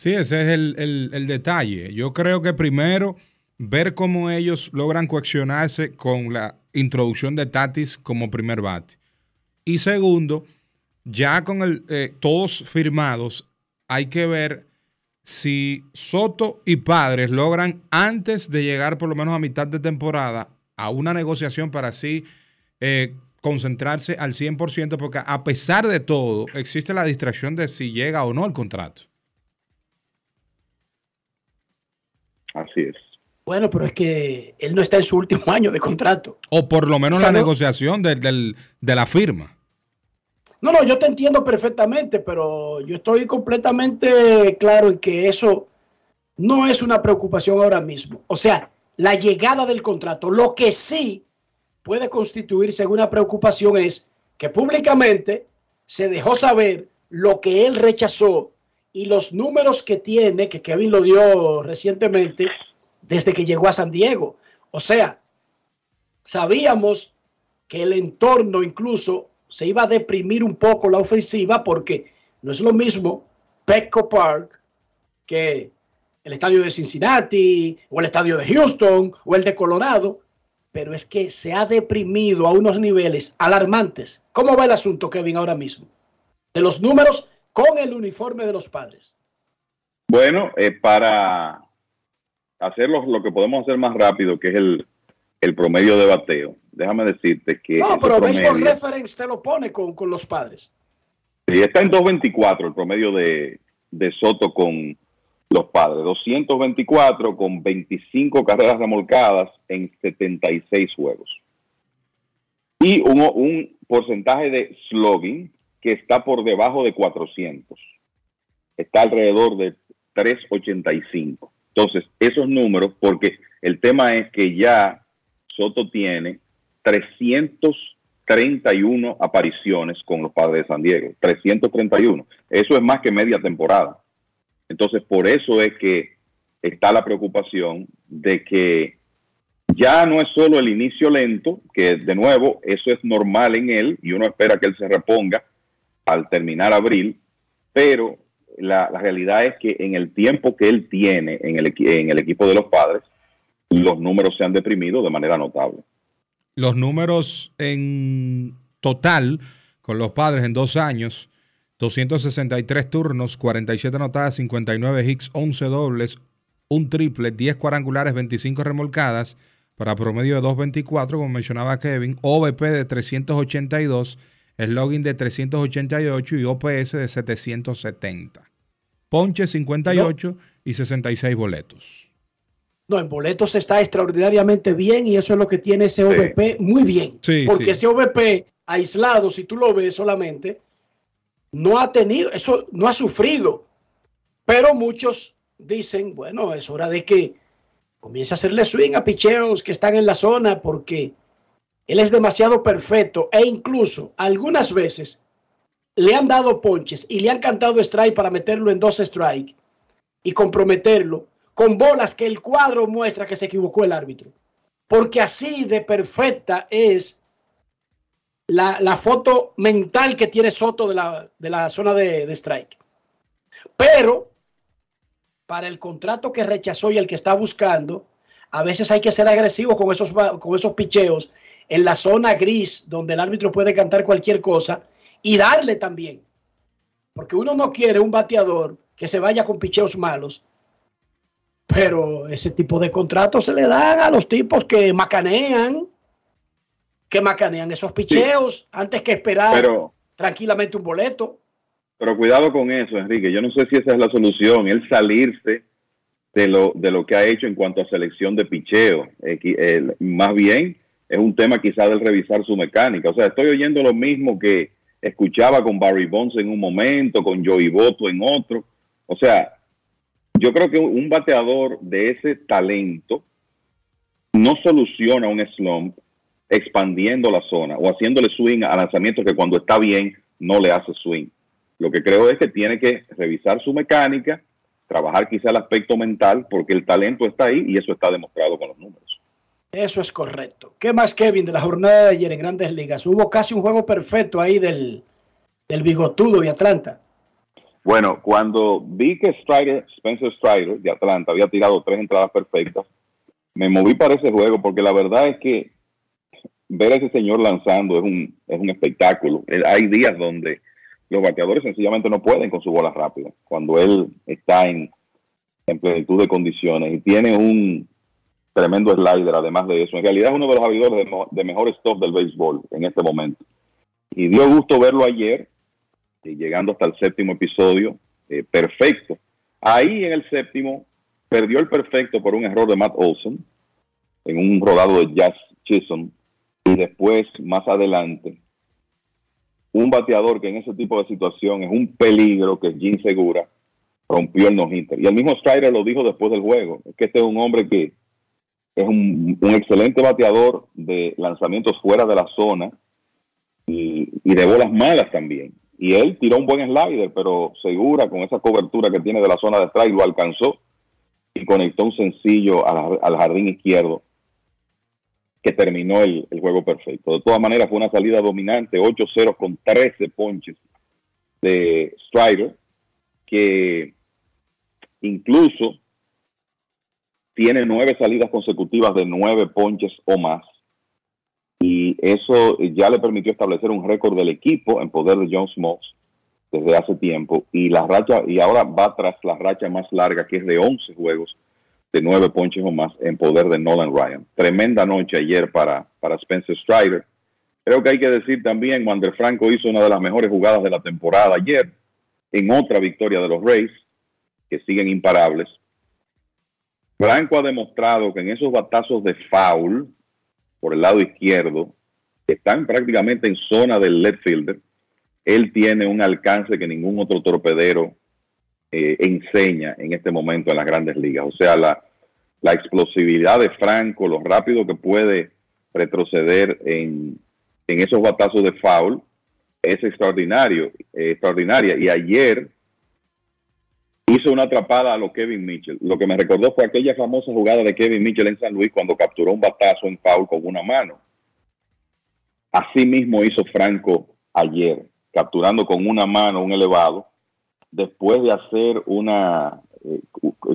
Sí, ese es el, el- el detalle. Yo creo que primero ver cómo ellos logran coaccionarse con la introducción de Tatis como primer bate. Y segundo, ya con el, eh, todos firmados, hay que ver si Soto y Padres logran antes de llegar por lo menos a mitad de temporada a una negociación para así eh, concentrarse al 100%, porque a pesar de todo existe la distracción de si llega o no el contrato. Así es. Bueno, pero es que él no está en su último año de contrato. O por lo menos O sea, la no- negociación del- del- de la firma. No, no, yo te entiendo perfectamente, pero yo estoy completamente claro en que eso no es una preocupación ahora mismo. O sea, la llegada del contrato, lo que sí puede constituirse en una preocupación es que públicamente se dejó saber lo que él rechazó y los números que tiene, que Kevin lo dio recientemente, desde que llegó a San Diego. O sea, sabíamos que el entorno incluso se iba a deprimir un poco la ofensiva porque no es lo mismo Petco Park que el estadio de Cincinnati o el estadio de Houston o el de Colorado, pero es que se ha deprimido a unos niveles alarmantes. ¿Cómo va el asunto, Kevin, ahora mismo? De los números con el uniforme de los padres. Bueno, eh, para hacerlo lo que podemos hacer más rápido, que es el, el promedio de bateo, déjame decirte que... No, pero Baseball Reference te lo pone con, con los padres. Sí, está en 2.24 el promedio de, de Soto con los padres. 224 con 25 carreras remolcadas en 76 juegos. Y un, un porcentaje de slogging que está por debajo de 400. Está alrededor de 385. Entonces, esos números, porque el tema es que ya Soto tiene 331 apariciones con los padres de San Diego. 331. Eso es más que media temporada. Entonces, por eso es que está la preocupación de que ya no es solo el inicio lento, que de nuevo eso es normal en él y uno espera que él se reponga al terminar abril, pero la, realidad es que en el tiempo que él tiene en el, en el equipo de los padres, los números se han deprimido de manera notable. Los números en total con los padres en dos años 263 turnos, 47 anotadas, 59 hits, 11 dobles, un triple, 10 cuadrangulares, 25 remolcadas para promedio de 224, como mencionaba Kevin, OVP de 382, login de 388 y OPS de 770. Ponche 58 y 66 boletos. No, en boletos está extraordinariamente bien y eso es lo que tiene ese OVP muy bien. porque ese OVP aislado, si tú lo ves solamente, no ha tenido, eso no ha sufrido. Pero muchos dicen, bueno, es hora de que comience a hacerle swing a picheos que están en la zona porque él es demasiado perfecto e incluso algunas veces le han dado ponches y le han cantado strike para meterlo en dos strikes y comprometerlo con bolas que el cuadro muestra que se equivocó el árbitro. Porque así de perfecta es la, foto mental que tiene Soto de la, zona de, de, strike. Pero para el contrato que rechazó y el que está buscando, a veces hay que ser agresivo con esos, con esos picheos en la zona gris donde el árbitro puede cantar cualquier cosa y darle también. Porque uno no quiere un bateador que se vaya con picheos malos. Pero ese tipo de contratos se le dan a los tipos que macanean, que macanean esos picheos antes que esperar tranquilamente un boleto. Pero cuidado con eso, Enrique. Yo no sé si esa es la solución, el salirse de lo, de lo que ha hecho en cuanto a selección de picheo. más bien es un tema quizá del revisar su mecánica. O sea, estoy oyendo lo mismo que escuchaba con Barry Bonds en un momento, con Joey Boto en otro. O sea, yo creo que un bateador de ese talento no soluciona un slump expandiendo la zona o haciéndole swing a lanzamientos que cuando está bien no le hace swing. Lo que creo es que tiene que revisar su mecánica, trabajar quizá el aspecto mental, porque el talento está ahí y eso está demostrado con los números. Eso es correcto. ¿Qué más, Kevin, de la jornada de ayer en Grandes Ligas? Hubo casi un juego perfecto ahí del, del bigotudo de Atlanta. Bueno, cuando vi que Strider, Spencer Strider de Atlanta había tirado tres entradas perfectas, me moví para ese juego porque la verdad es que ver a ese señor lanzando es un, es un espectáculo. Hay días donde los bateadores sencillamente no pueden con su bola rápida, cuando él está en, en plenitud de condiciones y tiene un tremendo slider además de eso. En realidad es uno de los abridores de, mejor stop del béisbol en este momento. Y dio gusto verlo ayer, eh, llegando hasta el séptimo episodio, eh, perfecto. Ahí en el séptimo perdió el perfecto por un error de Matt Olson en un rodado de Jazz Chisholm y después, más adelante, un bateador que en ese tipo de situación es un peligro, que es Jim Segura, rompió el no-hitter. Y el mismo Strider lo dijo después del juego, es que este es un hombre que es un, excelente bateador de lanzamientos fuera de la zona y, de bolas malas también. Y él tiró un buen slider, pero Segura con esa cobertura que tiene de la zona de strike lo alcanzó y conectó un sencillo al jardín izquierdo que terminó el, el juego perfecto. De todas maneras, fue una salida dominante, 8-0 con 13 ponches de Strider, que incluso tiene nueve salidas consecutivas de nueve ponches o más. Y eso ya le permitió establecer un récord del equipo en poder de John Smokes desde hace tiempo. Y la racha, y ahora va tras la racha más larga, que es de 11 juegos de nueve ponches o más en poder de Nolan Ryan. Tremenda noche ayer para, para Spencer Strider. Creo que hay que decir también, Wander Franco hizo una de las mejores jugadas de la temporada ayer, en otra victoria de los Rays, que siguen imparables. Franco ha demostrado que en esos batazos de foul, por el lado izquierdo, que están prácticamente en zona del left fielder, él tiene un alcance que ningún otro torpedero eh, enseña en este momento en las grandes ligas. O sea, la, explosividad de Franco, lo rápido que puede retroceder en, en esos batazos de foul, es extraordinario, eh, extraordinaria. Y ayer hizo una atrapada a lo Kevin Mitchell. Lo que me recordó fue aquella famosa jugada de Kevin Mitchell en San Luis cuando capturó un batazo en foul con una mano. Así mismo hizo Franco ayer, capturando con una mano un elevado, después de hacer una, eh,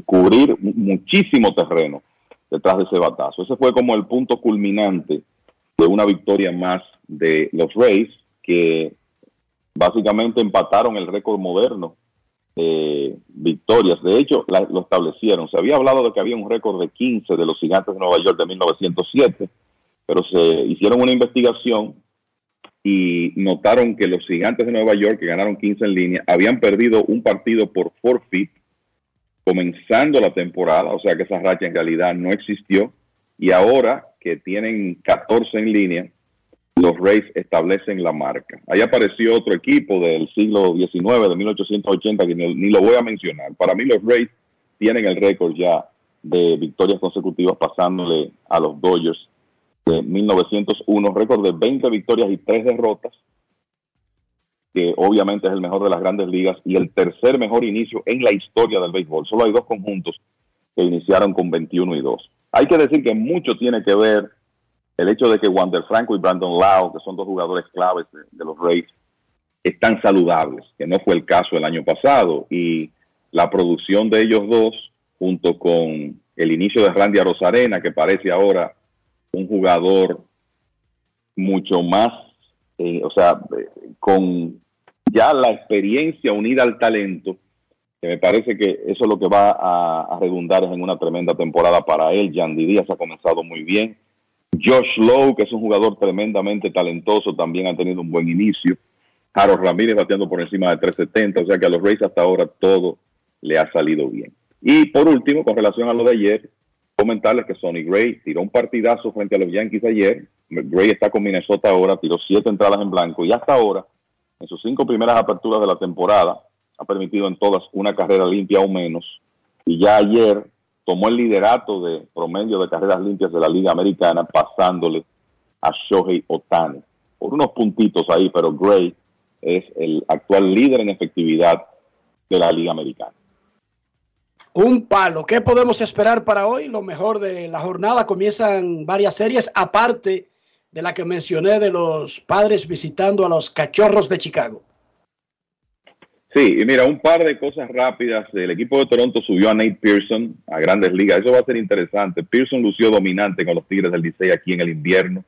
cubrir muchísimo terreno detrás de ese batazo. Ese fue como el punto culminante de una victoria más de los Rays, que básicamente empataron el récord moderno eh, victorias. De hecho, lo establecieron. Se había hablado de que había un récord de 15 de los gigantes de Nueva York de 1907, pero se hicieron una investigación y notaron que los gigantes de Nueva York, que ganaron 15 en línea, habían perdido un partido por forfeit comenzando la temporada, o sea que esa racha en realidad no existió. Y ahora que tienen 14 en línea, los Rays establecen la marca. Ahí apareció otro equipo del siglo XIX, de 1880, que ni, ni, lo voy a mencionar. Para mí los Rays tienen el récord ya de victorias consecutivas pasándole a los Dodgers de 1901, récord de 20 victorias y 3 derrotas, que obviamente es el mejor de las grandes ligas y el tercer mejor inicio en la historia del béisbol. Solo hay dos conjuntos que iniciaron con 21 y 2. Hay que decir que mucho tiene que ver el hecho de que Wander Franco y Brandon Lau, que son dos jugadores claves de, los Rays, están saludables, que no fue el caso el año pasado. Y la producción de ellos dos, junto con el inicio de Randy Arozarena, que parece ahora un jugador mucho más, eh, o sea, con ya la experiencia unida al talento, que me parece que eso es lo que va a, a redundar en una tremenda temporada para él. Yandy Díaz ha comenzado muy bien. Josh Lowe, que es un jugador tremendamente talentoso, también ha tenido un buen inicio. Harold Ramírez bateando por encima de 370, o sea que a los Rays hasta ahora todo le ha salido bien. Y por último, con relación a lo de ayer, comentarles que Sonny Gray tiró un partidazo frente a los Yankees ayer. Gray está con Minnesota ahora, tiró siete entradas en blanco y hasta ahora, en sus cinco primeras aperturas de la temporada, ha permitido en todas una carrera limpia o menos. Y ya ayer tomó el liderato de promedio de carreras limpias de la Liga Americana, pasándole a Shohei Otani. Por unos puntitos ahí, pero Gray es el actual líder en efectividad de la Liga Americana. Un palo. ¿Qué podemos esperar para hoy? Lo mejor de la jornada. Comienzan varias series, aparte de la que mencioné de los padres visitando a los cachorros de Chicago. Sí, y mira, un par de cosas rápidas. El equipo de Toronto subió a Nate Pearson a grandes ligas. Eso va a ser interesante. Pearson lució dominante con los Tigres del Licey aquí en el invierno.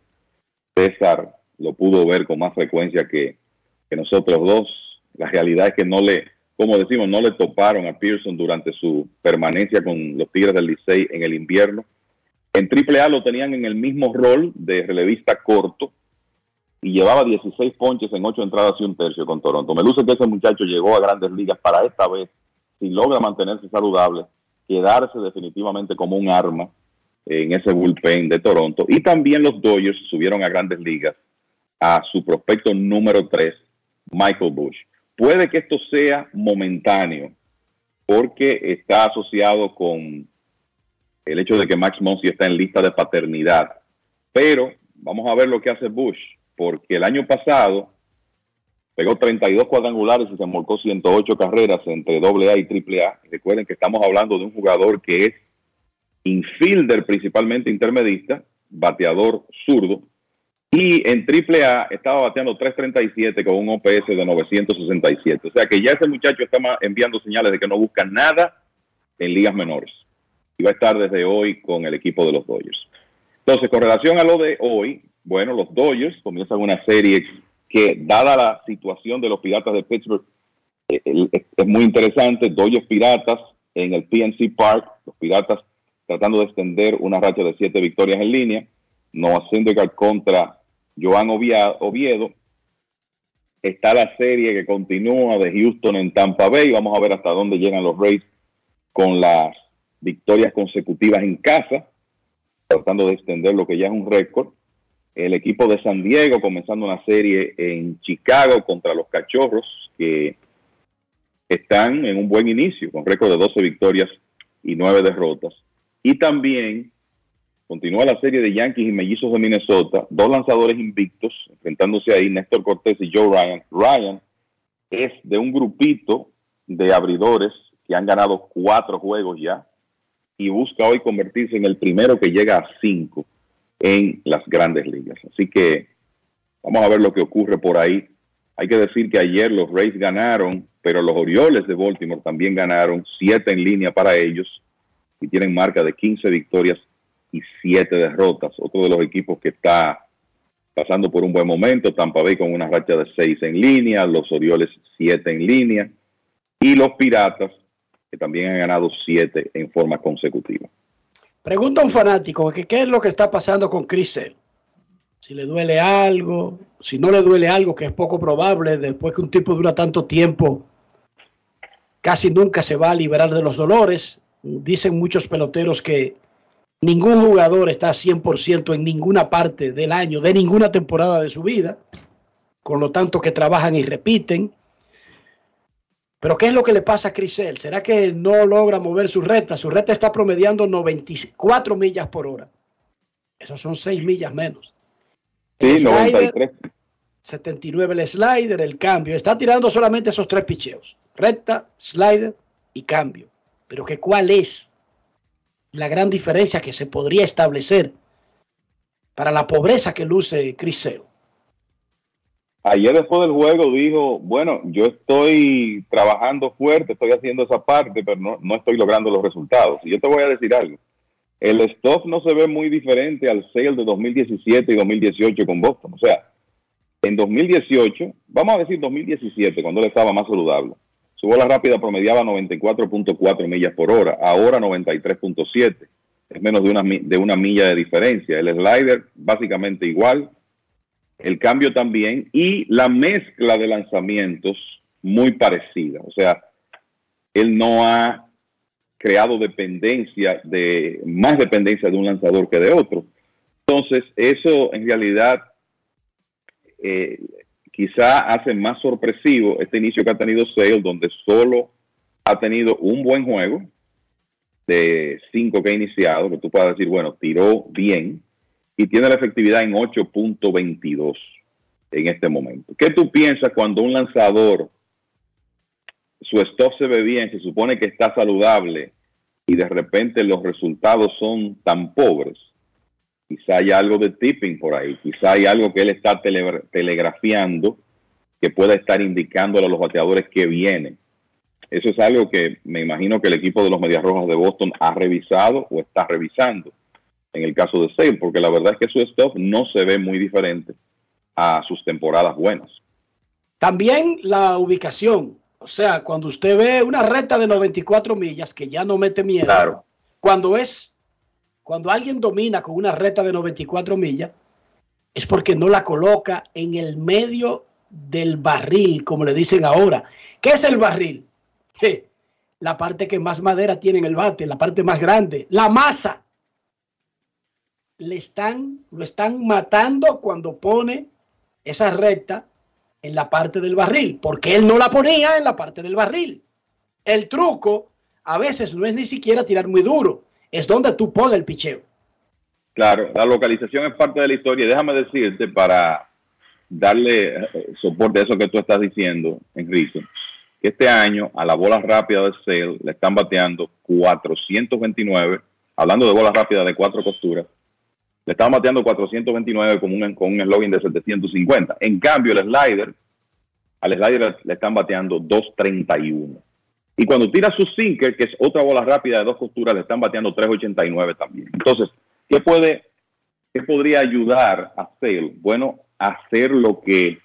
César lo pudo ver con más frecuencia que, que nosotros dos. La realidad es que no le, como decimos, no le toparon a Pearson durante su permanencia con los Tigres del Licey en el invierno. En AAA lo tenían en el mismo rol de relevista corto y llevaba 16 ponches en 8 entradas y un tercio con Toronto. Me luce que ese muchacho llegó a grandes ligas para esta vez, si logra mantenerse saludable, quedarse definitivamente como un arma en ese bullpen de Toronto. Y también los Dodgers subieron a grandes ligas a su prospecto número 3, Michael Bush. Puede que esto sea momentáneo, porque está asociado con el hecho de que Max Monsi está en lista de paternidad. Pero vamos a ver lo que hace Bush, porque el año pasado pegó 32 cuadrangulares y se molcó 108 carreras entre AA y AAA. Recuerden que estamos hablando de un jugador que es infielder, principalmente intermedista, bateador zurdo. Y en AAA estaba bateando 337 con un OPS de 967. O sea que ya ese muchacho está enviando señales de que no busca nada en ligas menores. Y va a estar desde hoy con el equipo de los Dodgers. Entonces, con relación a lo de hoy, bueno, los Dodgers comienzan una serie que, dada la situación de los Piratas de Pittsburgh, eh, es muy interesante. Dodgers Piratas en el PNC Park, los Piratas tratando de extender una racha de siete victorias en línea. Noah Syndergaard contra Joan Oviedo. Está la serie que continúa de Houston en Tampa Bay. Vamos a ver hasta dónde llegan los Rays con las victorias consecutivas en casa, tratando de extender lo que ya es un récord. El equipo de San Diego comenzando una serie en Chicago contra los Cachorros, que están en un buen inicio, con récord de 12 victorias y 9 derrotas. Y también continúa la serie de Yankees y Mellizos de Minnesota, dos lanzadores invictos, enfrentándose ahí, Néstor Cortés y Joe Ryan. Ryan es de un grupito de abridores que han ganado cuatro juegos ya y busca hoy convertirse en el primero que llega a cinco en las grandes ligas. Así que vamos a ver lo que ocurre por ahí. Hay que decir que ayer los Rays ganaron, pero los Orioles de Baltimore también ganaron, siete en línea para ellos y tienen marca de 15 victorias y siete derrotas. Otro de los equipos que está pasando por un buen momento, Tampa Bay con una racha de seis en línea, los Orioles siete en línea y los Piratas que también han ganado siete en forma consecutiva. Pregunta un fanático que qué es lo que está pasando con Chris. Si le duele algo, si no le duele algo, que es poco probable, después que un tipo dura tanto tiempo, casi nunca se va a liberar de los dolores. Dicen muchos peloteros que ningún jugador está 100% en ninguna parte del año, de ninguna temporada de su vida, con lo tanto que trabajan y repiten. Pero ¿qué es lo que le pasa a Crisel? ¿Será que no logra mover su recta? Su recta está promediando 94 millas por hora. Esos son 6 millas menos. El Sí, slider, 93. 79 el slider, el cambio. Está tirando solamente esos tres picheos. Recta, slider y cambio. Pero que cuál es la gran diferencia que se podría establecer para la pobreza que luce Crisel. Ayer después del juego dijo, bueno, yo estoy trabajando fuerte, estoy haciendo esa parte, pero no, no estoy logrando los resultados. Y yo te voy a decir algo. El stock no se ve muy diferente al sale de 2017 y 2018 con Boston. O sea, en 2018, vamos a decir 2017, cuando él estaba más saludable, su bola rápida promediaba 94.4 millas por hora, ahora 93.7. Es menos de una, de una milla de diferencia. El slider básicamente igual, el cambio también y la mezcla de lanzamientos muy parecida. O sea, él no ha creado dependencia de más dependencia de un lanzador que de otro. Entonces, eso en realidad eh, quizá hace más sorpresivo este inicio que ha tenido Sale, donde solo ha tenido un buen juego de cinco que ha iniciado, que tú puedas decir, bueno, tiró bien y tiene la efectividad en 8.22 en este momento. ¿Qué tú piensas cuando un lanzador, su stock se ve bien, se supone que está saludable y de repente los resultados son tan pobres? Quizá hay algo de tipping por ahí, quizá hay algo que él está tele- telegrafiando que pueda estar indicándole a los bateadores que vienen. Eso es algo que me imagino que el equipo de los Medias Rojas de Boston ha revisado o está revisando en el caso de Sale, porque la verdad es que su stock no se ve muy diferente a sus temporadas buenas. También la ubicación. O sea, cuando usted ve una recta de 94 millas, que ya no mete miedo. Claro. Cuando es, cuando alguien domina con una recta de 94 millas, es porque no la coloca en el medio del barril, como le dicen ahora. ¿Qué es el barril? La parte que más madera tiene en el bate, la parte más grande, la masa. Le están, lo están matando cuando pone esa recta en la parte del barril, porque él no la ponía en la parte del barril. El truco a veces no es ni siquiera tirar muy duro, es donde tú pones el picheo. Claro, la localización es parte de la historia. Déjame decirte para darle eh, soporte a eso que tú estás diciendo, Enrique, que este año a la bola rápida de Sale le están bateando 429, hablando de bola rápida de cuatro costuras, le estaban bateando 429 con un, con un eslogan de 750. En cambio, el slider, al slider le están bateando 231. Y cuando tira su sinker, que es otra bola rápida de dos costuras, le están bateando 389 también. Entonces, ¿qué puede, qué podría ayudar a Sale? Bueno, hacer lo que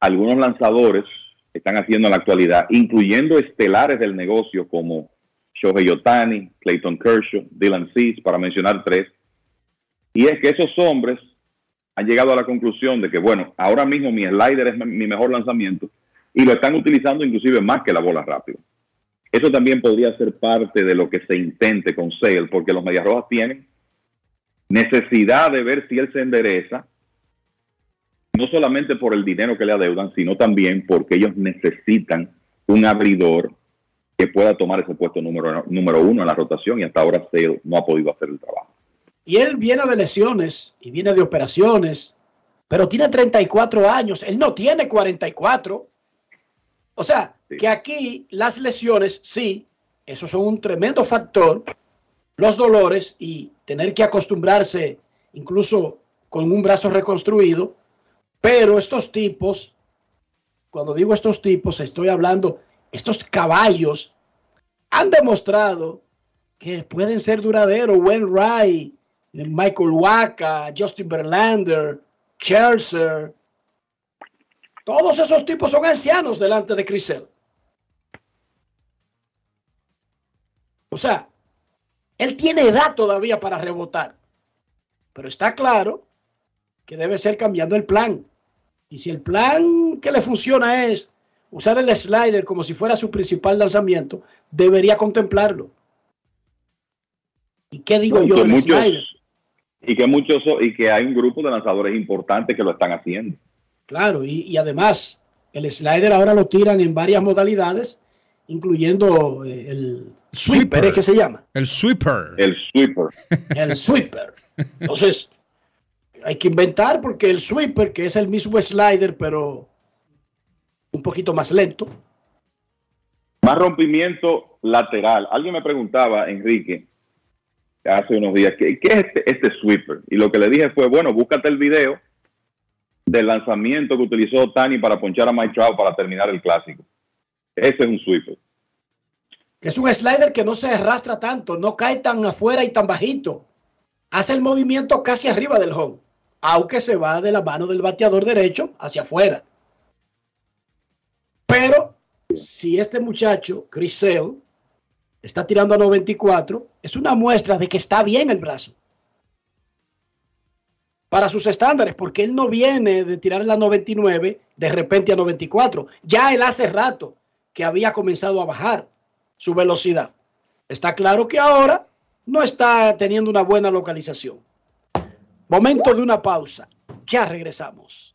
algunos lanzadores están haciendo en la actualidad, incluyendo estelares del negocio como Shohei Otani, Clayton Kershaw, Dylan Cease, para mencionar tres. Y es que esos hombres han llegado a la conclusión de que, bueno, ahora mismo mi slider es mi mejor lanzamiento y lo están utilizando inclusive más que la bola rápida. Eso también podría ser parte de lo que se intente con Sale, porque los Medias Rojas tienen necesidad de ver si él se endereza, no solamente por el dinero que le adeudan, sino también porque ellos necesitan un abridor que pueda tomar ese puesto número, número uno en la rotación y hasta ahora Sale no ha podido hacer el trabajo. Y él viene de lesiones y viene de operaciones, pero tiene 34 años, él no tiene 44. O sea, que aquí las lesiones, sí, eso son un tremendo factor, los dolores y tener que acostumbrarse incluso con un brazo reconstruido, pero estos tipos, cuando digo estos tipos, estoy hablando, estos caballos han demostrado que pueden ser duraderos. Wen Wright, Michael Waka, Justin Verlander, Scherzer. Todos esos tipos son ancianos delante de Crisel. O sea, él tiene edad todavía para rebotar. Pero está claro que debe ser cambiando el plan. Y si el plan que le funciona es usar el slider como si fuera su principal lanzamiento, debería contemplarlo. ¿Y qué digo yo del slider? Y que muchos y que hay un grupo de lanzadores importantes que lo están haciendo. Claro, y, y además el slider ahora lo tiran en varias modalidades, incluyendo eh, el sweeper, ¿es que se llama? El sweeper. El sweeper. El sweeper. Entonces, hay que inventar porque el sweeper, que es el mismo slider, pero un poquito más lento. Más rompimiento lateral. Alguien me preguntaba, Enrique, hace unos días, ¿qué, es este, este, sweeper? Y lo que le dije fue, bueno, búscate el video del lanzamiento que utilizó Tani para ponchar a Mike Trout para terminar el clásico. Ese es un sweeper. Es un slider que no se arrastra tanto, no cae tan afuera y tan bajito. Hace el movimiento casi arriba del home, aunque se va de la mano del bateador derecho hacia afuera. Pero si este muchacho, Chris Sale, está tirando a 94, es una muestra de que está bien el brazo. Para sus estándares, porque él no viene de tirar la 99 de repente a 94. Ya él hace rato que había comenzado a bajar su velocidad. Está claro que ahora no está teniendo una buena localización. Momento de una pausa. Ya regresamos.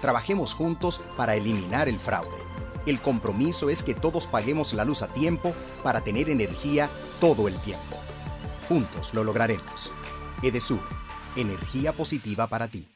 Trabajemos juntos para eliminar el fraude. El compromiso es que todos paguemos la luz a tiempo para tener energía todo el tiempo. Juntos lo lograremos. Edesur, energía positiva para ti.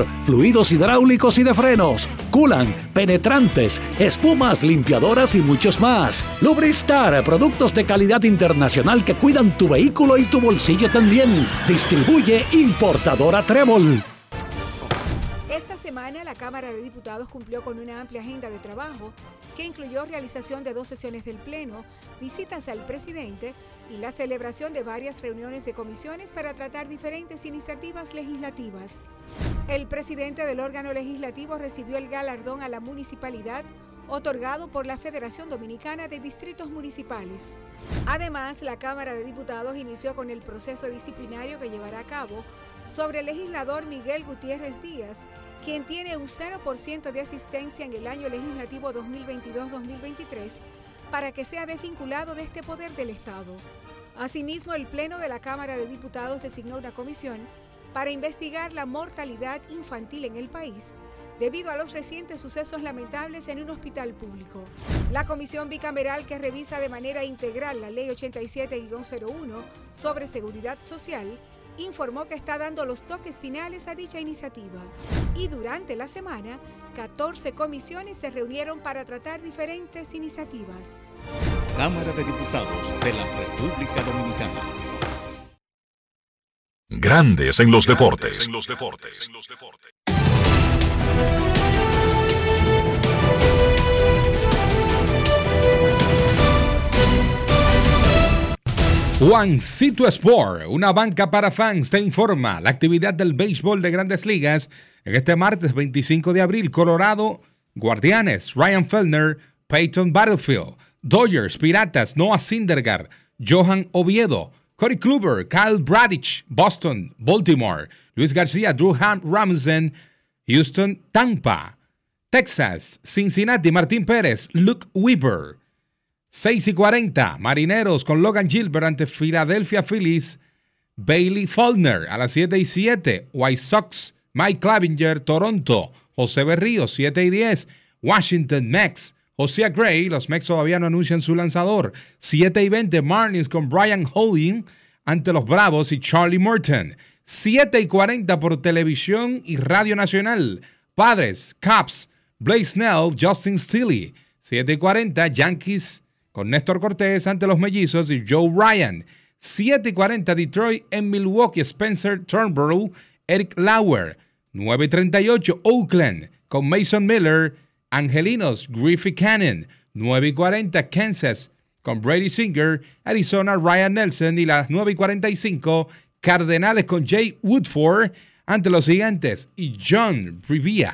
fluidos hidráulicos y de frenos, culan, penetrantes, espumas, limpiadoras y muchos más. Lubristar, productos de calidad internacional que cuidan tu vehículo y tu bolsillo también. Distribuye importadora Trébol semana, la Cámara de Diputados cumplió con una amplia agenda de trabajo que incluyó realización de dos sesiones del Pleno, visitas al presidente y la celebración de varias reuniones de comisiones para tratar diferentes iniciativas legislativas. El presidente del órgano legislativo recibió el galardón a la municipalidad otorgado por la Federación Dominicana de Distritos Municipales. Además, la Cámara de Diputados inició con el proceso disciplinario que llevará a cabo sobre el legislador Miguel Gutiérrez Díaz, quien tiene un 0% de asistencia en el año legislativo 2022-2023, para que sea desvinculado de este poder del Estado. Asimismo, el Pleno de la Cámara de Diputados designó una comisión para investigar la mortalidad infantil en el país debido a los recientes sucesos lamentables en un hospital público. La comisión bicameral que revisa de manera integral la Ley 87-01 sobre seguridad social informó que está dando los toques finales a dicha iniciativa. Y durante la semana, 14 comisiones se reunieron para tratar diferentes iniciativas. Cámara de Diputados de la República Dominicana. Grandes en los deportes. Juancito Sport, una banca para fans, te informa la actividad del béisbol de grandes ligas en este martes 25 de abril. Colorado, Guardianes, Ryan Fellner, Peyton Battlefield, Dodgers, Piratas, Noah Syndergaard, Johan Oviedo, Corey Kluber, Kyle Bradich, Boston, Baltimore, Luis García, Drew Ham Ramsden, Houston, Tampa, Texas, Cincinnati, Martín Pérez, Luke Weaver. 6 y 40, Marineros con Logan Gilbert ante Philadelphia Phillies, Bailey Faulkner a las 7 y 7, White Sox, Mike Clavinger, Toronto, José Berrío, 7 y 10, Washington Mex, José Gray, los Mex todavía no anuncian su lanzador, 7 y 20, Marlins con Brian Holding ante los Bravos y Charlie Morton, 7 y 40 por televisión y radio nacional, Padres, Caps, Blaze Snell, Justin Steele, 7 y 40, Yankees con Néstor Cortés ante los mellizos y Joe Ryan. 7 y 40 Detroit en Milwaukee, Spencer Turnbull, Eric Lauer. 9 y 38 Oakland con Mason Miller, Angelinos, Griffey Cannon. 9 y 40 Kansas con Brady Singer, Arizona, Ryan Nelson y las 9 y 45 Cardenales con Jay Woodford ante los gigantes y John Rivia.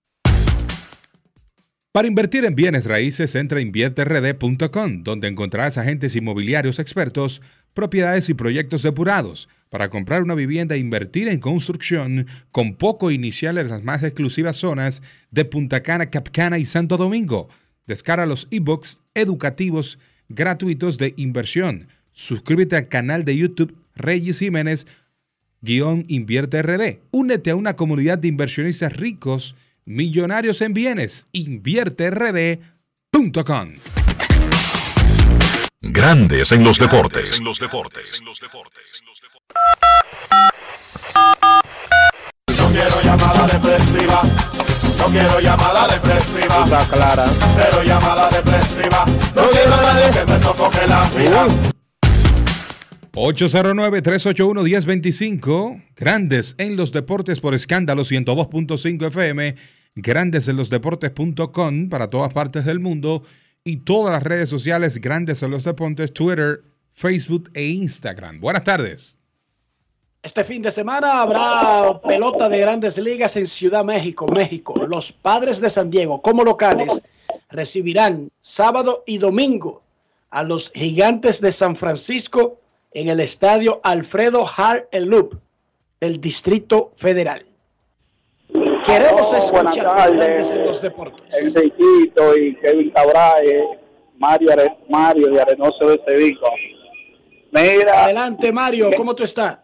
Para invertir en bienes raíces, entra a invierterd.com, donde encontrarás agentes inmobiliarios expertos, propiedades y proyectos depurados para comprar una vivienda e invertir en construcción con poco inicial en las más exclusivas zonas de Punta Cana, Capcana y Santo Domingo. Descarga los ebooks educativos gratuitos de inversión. Suscríbete al canal de YouTube Reyes Jiménez guion Invierte RD. Únete a una comunidad de inversionistas ricos Millonarios en Bienes, invierterd.com. Grandes en los deportes. En los deportes. No quiero llamada depresiva. No quiero llamada depresiva. Está clara. Cero llamada depresiva. No quiero a nadie que me sofoque la vida. 809-381-1025. Grandes en los deportes por escándalo 102.5 FM. Grandes en los deportes.com para todas partes del mundo. Y todas las redes sociales Grandes en los deportes, Twitter, Facebook e Instagram. Buenas tardes. Este fin de semana habrá pelota de grandes ligas en Ciudad México, México. Los padres de San Diego, como locales, recibirán sábado y domingo a los gigantes de San Francisco en el estadio Alfredo Hart El Loop del Distrito Federal. Queremos escuchar grandes en los deportes. Enriquito y Kevin Cabrae Mario, Are- Mario de Arenoso de Sevico. Mira. Adelante, Mario, ¿cómo tú estás?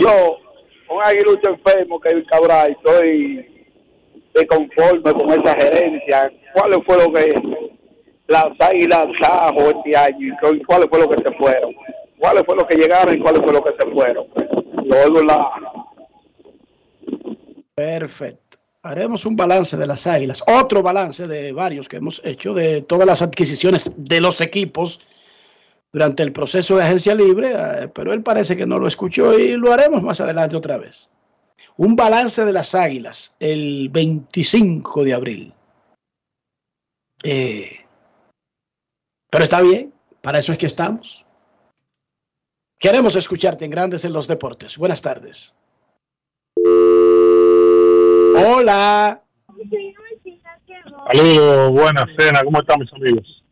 Yo, un aguilucho enfermo es Cabral, estoy de conforme con esa gerencia. ¿Cuál fue lo que las águilas trajo este año y cu- cuáles fue lo que se fueron? ¿Cuáles fue lo que llegaron y cuáles fue lo que se fueron? Luego la, Perfecto. Haremos un balance de las águilas. Otro balance de varios que hemos hecho de todas las adquisiciones de los equipos durante el proceso de agencia libre, eh, pero él parece que no lo escuchó y lo haremos más adelante otra vez. Un balance de las águilas el 25 de abril. Eh, pero está bien, para eso es que estamos. Queremos escucharte en Grandes en los Deportes. Buenas tardes. Hola. Saludos, buenas cena, ¿cómo están mis amigos?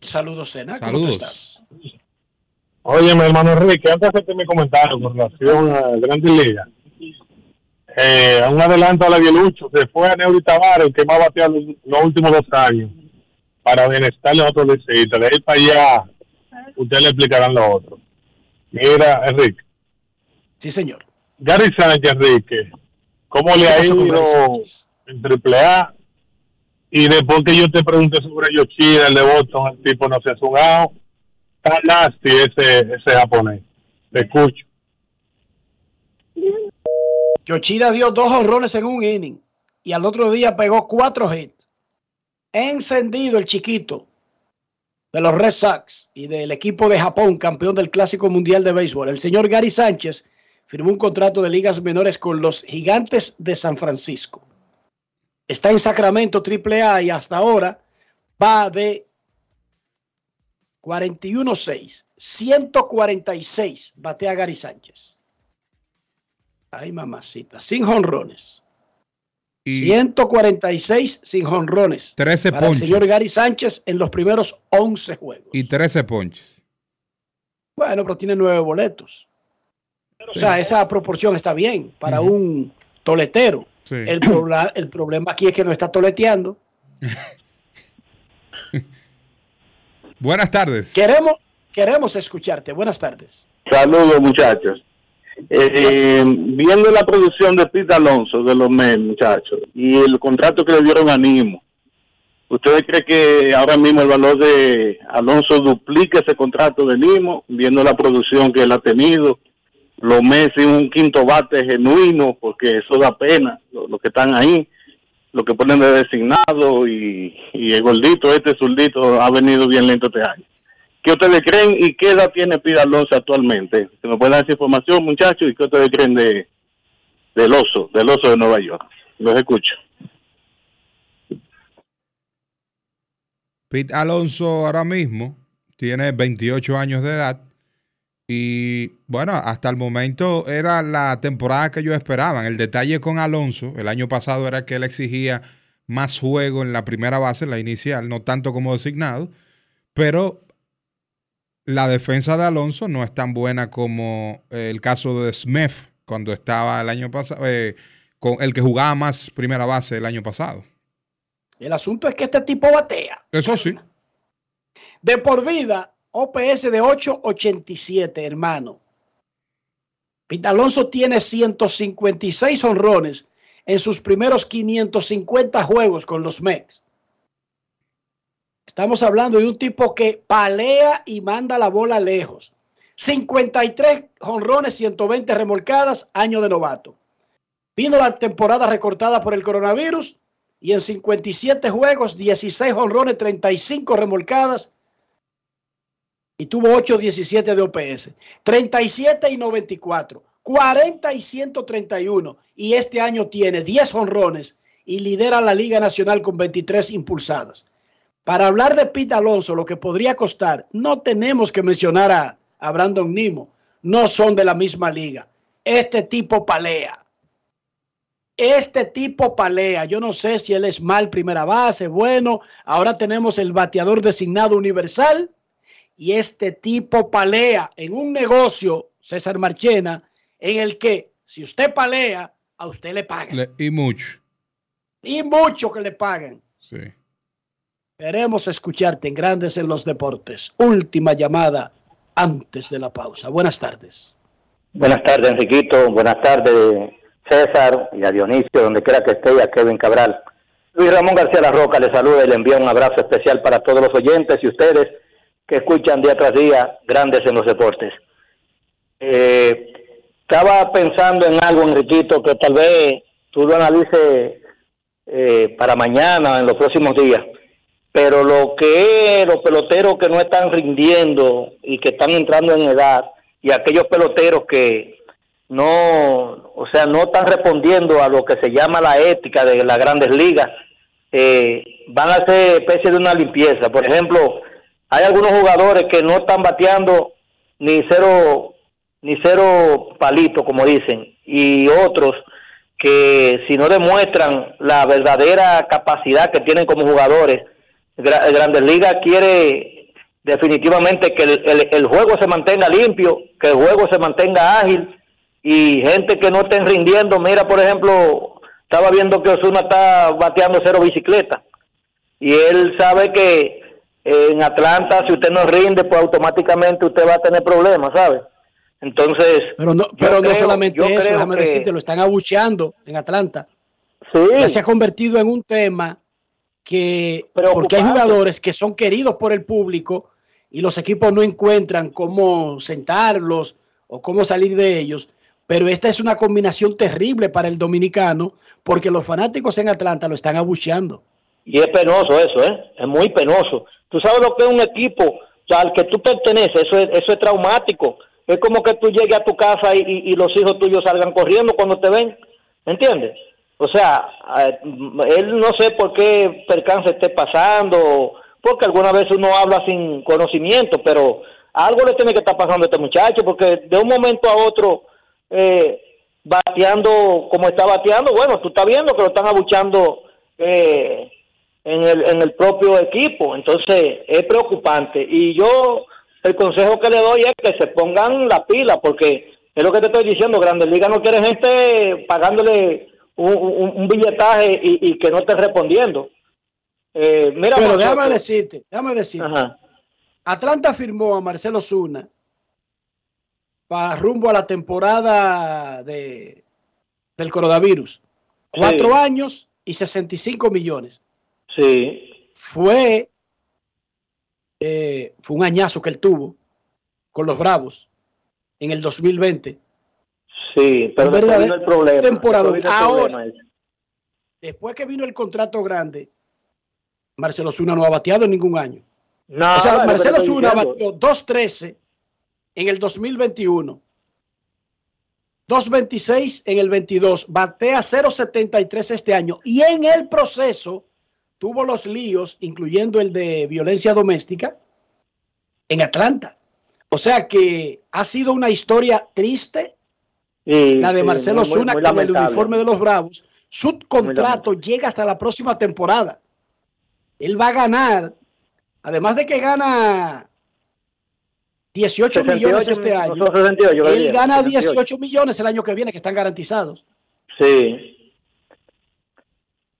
Saludos, Sena. ¿Cómo Saludos. estás? Oye, mi hermano Enrique, antes de hacerte mi comentario con relación a Grandes Ligas, eh, un adelanto a la Bielucho, se fue a Neuri Tavares, el que más bateó los, los últimos dos años, para bienestar de otros liceístas. De ahí para allá, ustedes le explicarán lo otro. Mira, Enrique. Sí, señor. Gary Sánchez, Enrique, ¿cómo le ¿Qué ha ido en Triple A? Y después que yo te pregunté sobre Yoshida, el de Boston, el tipo no se ha sugado. Está nasty ese, ese japonés. Te escucho. Yoshida dio dos honrones en un inning y al otro día pegó cuatro hits. Encendido el chiquito de los Red Sox y del equipo de Japón, campeón del Clásico Mundial de Béisbol. El señor Gary Sánchez firmó un contrato de ligas menores con los Gigantes de San Francisco. Está en Sacramento AAA y hasta ahora va de 41-6. 146 batea Gary Sánchez. Ay, mamacita. Sin jonrones. 146 sin jonrones. 13 para el señor Gary Sánchez en los primeros 11 juegos. Y 13 ponches. Bueno, pero tiene nueve boletos. O sea, esa proporción está bien para un toletero. Sí. El, el problema aquí es que no está toleteando. Buenas tardes. Queremos, queremos escucharte. Buenas tardes. Saludos, muchachos. Eh, viendo la producción de Pete Alonso de los Mets, muchachos, y el contrato que le dieron a Nimo, ¿ustedes creen que ahora mismo el valor de Alonso duplica ese contrato de Nimo, viendo la producción que él ha tenido? Los Mets sin un quinto bate genuino, porque eso da pena, los lo que están ahí, lo que ponen de designado y, y el gordito, este zurdito, ha venido bien lento este año. ¿Qué ustedes creen y qué edad tiene Pida Alonso actualmente? Si me pueden dar esa información, muchachos, y qué ustedes creen de del oso, del oso de Nueva York. Los escucho. Pete Alonso ahora mismo tiene 28 años de edad y bueno, hasta el momento era la temporada que ellos esperaban. El detalle con Alonso el año pasado era que él exigía más juego en la primera base, en la inicial, no tanto como designado, pero la defensa de Alonso no es tan buena como eh, el caso de Smith cuando estaba el año pasado, eh, con el que jugaba más primera base el año pasado. El asunto es que este tipo batea. Eso sí. De por vida, OPS de 887, hermano. Pete Alonso tiene 156 honrones en sus primeros 550 juegos con los Mets. Estamos hablando de un tipo que palea y manda la bola lejos. 53 honrones, 120 remolcadas, año de novato. Vino la temporada recortada por el coronavirus y en 57 juegos, 16 honrones, 35 remolcadas y tuvo 8-17 de OPS. 37 y 94, 40 y 131 y este año tiene 10 honrones y lidera la Liga Nacional con 23 impulsadas. Para hablar de Pete Alonso, lo que podría costar, no tenemos que mencionar a, Brandon Nimo. No son de la misma liga. Este tipo palea. Este tipo palea. Yo no sé si él es mal primera base, bueno. Ahora tenemos el bateador designado universal. Y este tipo palea en un negocio, César Marchena, en el que si usted palea, a usted le pagan. Le- y mucho. Y mucho que le pagan. Sí. Queremos escucharte en Grandes en los Deportes. Última llamada antes de la pausa. Buenas tardes. Buenas tardes, Enriquito. Buenas tardes, César y a Dionisio, donde quiera que esté, y a Kevin Cabral. Luis Ramón García La Roca le saluda y le envía un abrazo especial para todos los oyentes y ustedes que escuchan día tras día Grandes en los Deportes. Eh, estaba pensando en algo, Enriquito, que tal vez tú lo analices eh, para mañana, en los próximos días. Pero lo que los peloteros que no están rindiendo y que están entrando en edad, y aquellos peloteros que no, o sea, no están respondiendo a lo que se llama la ética de las grandes ligas, eh, van a ser especie de una limpieza. Por ejemplo, hay algunos jugadores que no están bateando ni cero ni cero palito, como dicen, y otros que si no demuestran la verdadera capacidad que tienen como jugadores, Grandes Ligas quiere definitivamente que el, el, juego se mantenga limpio, que el juego se mantenga ágil y gente que no estén rindiendo, mira por ejemplo, estaba viendo que Osuna está bateando cero bicicleta y él sabe que en Atlanta si usted no rinde pues automáticamente usted va a tener problemas, ¿sabe? Entonces, pero no, pero no solamente eso, déjame decirte, lo están abucheando en Atlanta. Sí. Ya se ha convertido en un tema que, porque hay jugadores que son queridos por el público y los equipos no encuentran cómo sentarlos o cómo salir de ellos. Pero esta es una combinación terrible para el dominicano porque los fanáticos en Atlanta lo están abucheando. Y es penoso eso, ¿eh? Es muy penoso. Tú sabes lo que es un equipo al que tú perteneces, eso es, eso es traumático es como que tú llegues a tu casa y, los hijos tuyos salgan corriendo cuando te ven, ¿entiendes? O sea, él no sé por qué percance esté pasando, porque alguna vez uno habla sin conocimiento, pero algo le tiene que estar pasando a este muchacho, porque de un momento a otro, eh, bateando como está bateando, bueno, tú estás viendo que lo están abuchando eh, en, el, en el propio equipo, entonces es preocupante. Y yo el consejo que le doy es que se pongan la pila, porque es lo que te estoy diciendo, Grandes Ligas no quiere gente pagándole un, billetaje y, que no esté respondiendo. Eh, mira, Pero déjame decirte, déjame decirte. Atlanta firmó a Marcelo Zuna para rumbo a la temporada de, del coronavirus. Cuatro años y 65 millones. Sí. Fue eh, fue un añazo que él tuvo con los Bravos en el 2020. Sí, pero después vino el problema. Temporada. Ahora, después que vino el contrato grande, Marcelo Zuna no ha bateado en ningún año. No, o sea, Marcelo Zuna batió 2.13 en el 2021. 2.26 en el 22, batea 0.73 este año y en el proceso tuvo los líos, incluyendo el de violencia doméstica, en Atlanta. O sea que ha sido una historia triste, la de Marcelo Zuna con el uniforme de los Bravos. Su contrato llega hasta la próxima temporada. Él va a ganar, además de que gana 18 millones este año, él gana 18 millones el año que viene que están garantizados. Sí,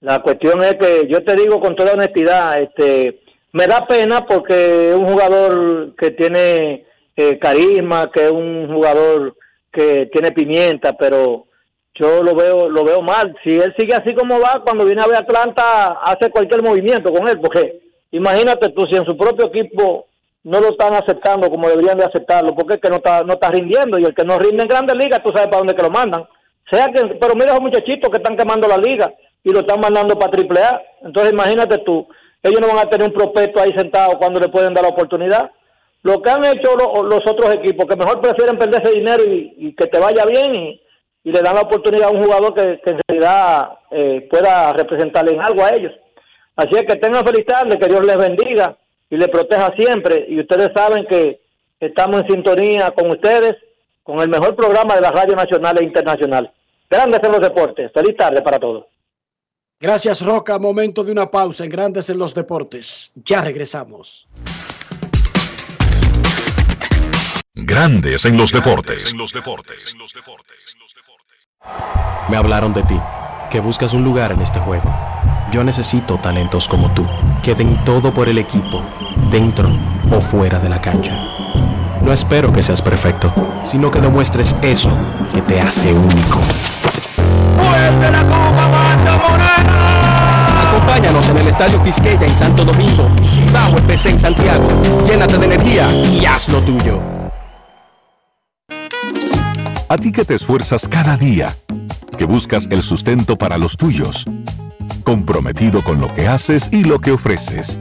la cuestión es que yo te digo con toda honestidad, este, me da pena porque es un jugador que tiene eh, carisma, que es un jugador que tiene pimienta, pero yo lo veo lo veo mal. Si él sigue así como va, cuando viene a ver Atlanta hace cualquier movimiento con él, porque imagínate tú si en su propio equipo no lo están aceptando como deberían de aceptarlo, porque es que no está no está rindiendo y el que no rinde en grandes ligas, tú sabes para dónde que lo mandan. Sea que, pero mira a esos muchachitos que están quemando la liga y lo están mandando para triple A. Entonces imagínate tú, ellos no van a tener un prospecto ahí sentado cuando le pueden dar la oportunidad. Lo que han hecho los otros equipos, que mejor prefieren perder ese dinero y, que te vaya bien y, le dan la oportunidad a un jugador que, en realidad eh, pueda representarle en algo a ellos. Así es que tengan feliz tarde, que Dios les bendiga y les proteja siempre. Y ustedes saben que estamos en sintonía con ustedes, con el mejor programa de la radio nacional e internacional. Grandes en los deportes. Feliz tarde para todos. Gracias, Roca. Momento de una pausa en Grandes en los Deportes. Ya regresamos. Grandes en los deportes. Me hablaron de ti, que buscas un lugar en este juego Yo necesito talentos como tú, que den todo por el equipo, dentro o fuera de la cancha. No espero que seas perfecto, sino que demuestres eso que te hace único. Acompáñanos en el Estadio Quisqueya en Santo Domingo y Cibao FC en Santiago. Llénate de energía y haz lo tuyo. A ti que te esfuerzas cada día, que buscas el sustento para los tuyos, comprometido con lo que haces y lo que ofreces.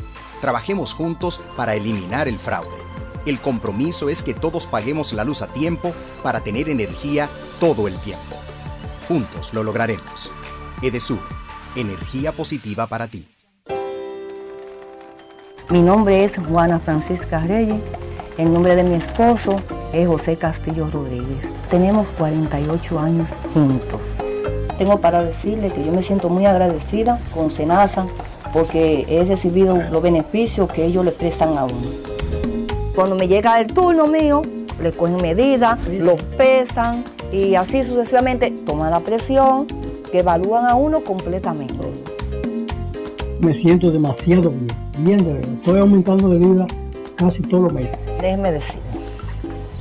Trabajemos juntos para eliminar el fraude. El compromiso es que todos paguemos la luz a tiempo para tener energía todo el tiempo. Juntos lo lograremos. Edesur, energía positiva para ti. Mi nombre es Juana Francisca Reyes. El nombre de mi esposo es José Castillo Rodríguez. Tenemos 48 años juntos. Tengo para decirle que yo me siento muy agradecida con Senasa porque he recibido los beneficios que ellos le prestan a uno. Cuando me llega el turno mío, le cogen medidas, los pesan y así sucesivamente toman la presión, que evalúan a uno completamente. Me siento demasiado bien, bien de verdad. Estoy aumentando de vida casi todos los meses. Déjeme decir,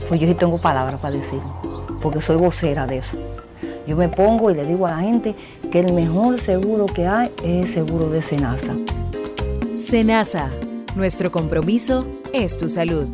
pues yo sí tengo palabras para decir, porque soy vocera de eso. Yo me pongo y le digo a la gente que el mejor seguro que hay es el seguro de Senasa. Senasa, nuestro compromiso es tu salud.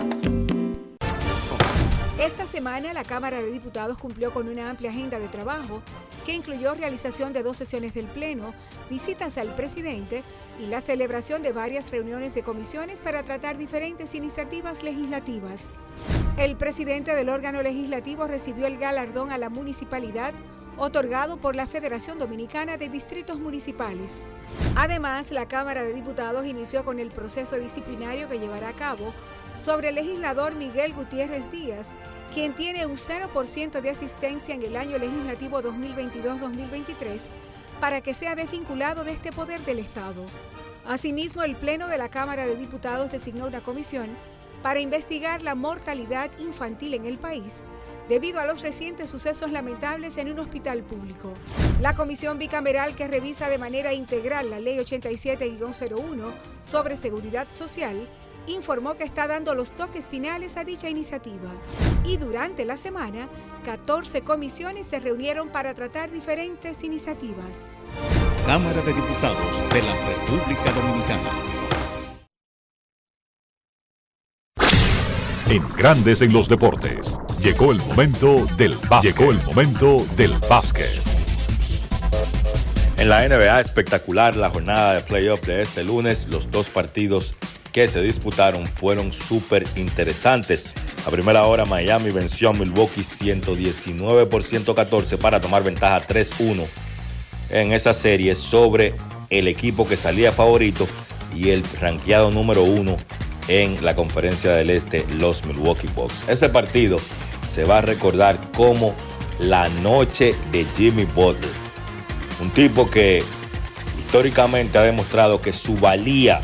Esta semana la Cámara de Diputados cumplió con una amplia agenda de trabajo que incluyó realización de dos sesiones del Pleno, visitas al presidente y la celebración de varias reuniones de comisiones para tratar diferentes iniciativas legislativas. El presidente del órgano legislativo recibió el galardón a la municipalidad otorgado por la Federación Dominicana de Distritos Municipales. Además, la Cámara de Diputados inició con el proceso disciplinario que llevará a cabo sobre el legislador Miguel Gutiérrez Díaz, quien tiene un 0% de asistencia en el año legislativo 2022-2023, para que sea desvinculado de este poder del Estado. Asimismo, el Pleno de la Cámara de Diputados designó una comisión para investigar la mortalidad infantil en el país debido a los recientes sucesos lamentables en un hospital público. La comisión bicameral que revisa de manera integral la Ley 87-01 sobre seguridad social informó que está dando los toques finales a dicha iniciativa. Y durante la semana, 14 comisiones se reunieron para tratar diferentes iniciativas. Cámara de Diputados de la República Dominicana. En Grandes en los Deportes. Llegó el momento del básquet. Llegó el momento del básquet. En la NBA espectacular la jornada de playoff de este lunes, los dos partidos que se disputaron fueron súper interesantes. A primera hora Miami venció a Milwaukee 119 por 114 para tomar ventaja 3-1 en esa serie sobre el equipo que salía favorito y el ranqueado número uno en la conferencia del este, los Milwaukee Bucks. Ese partido se va a recordar como la noche de Jimmy Butler. Un tipo que históricamente ha demostrado que su valía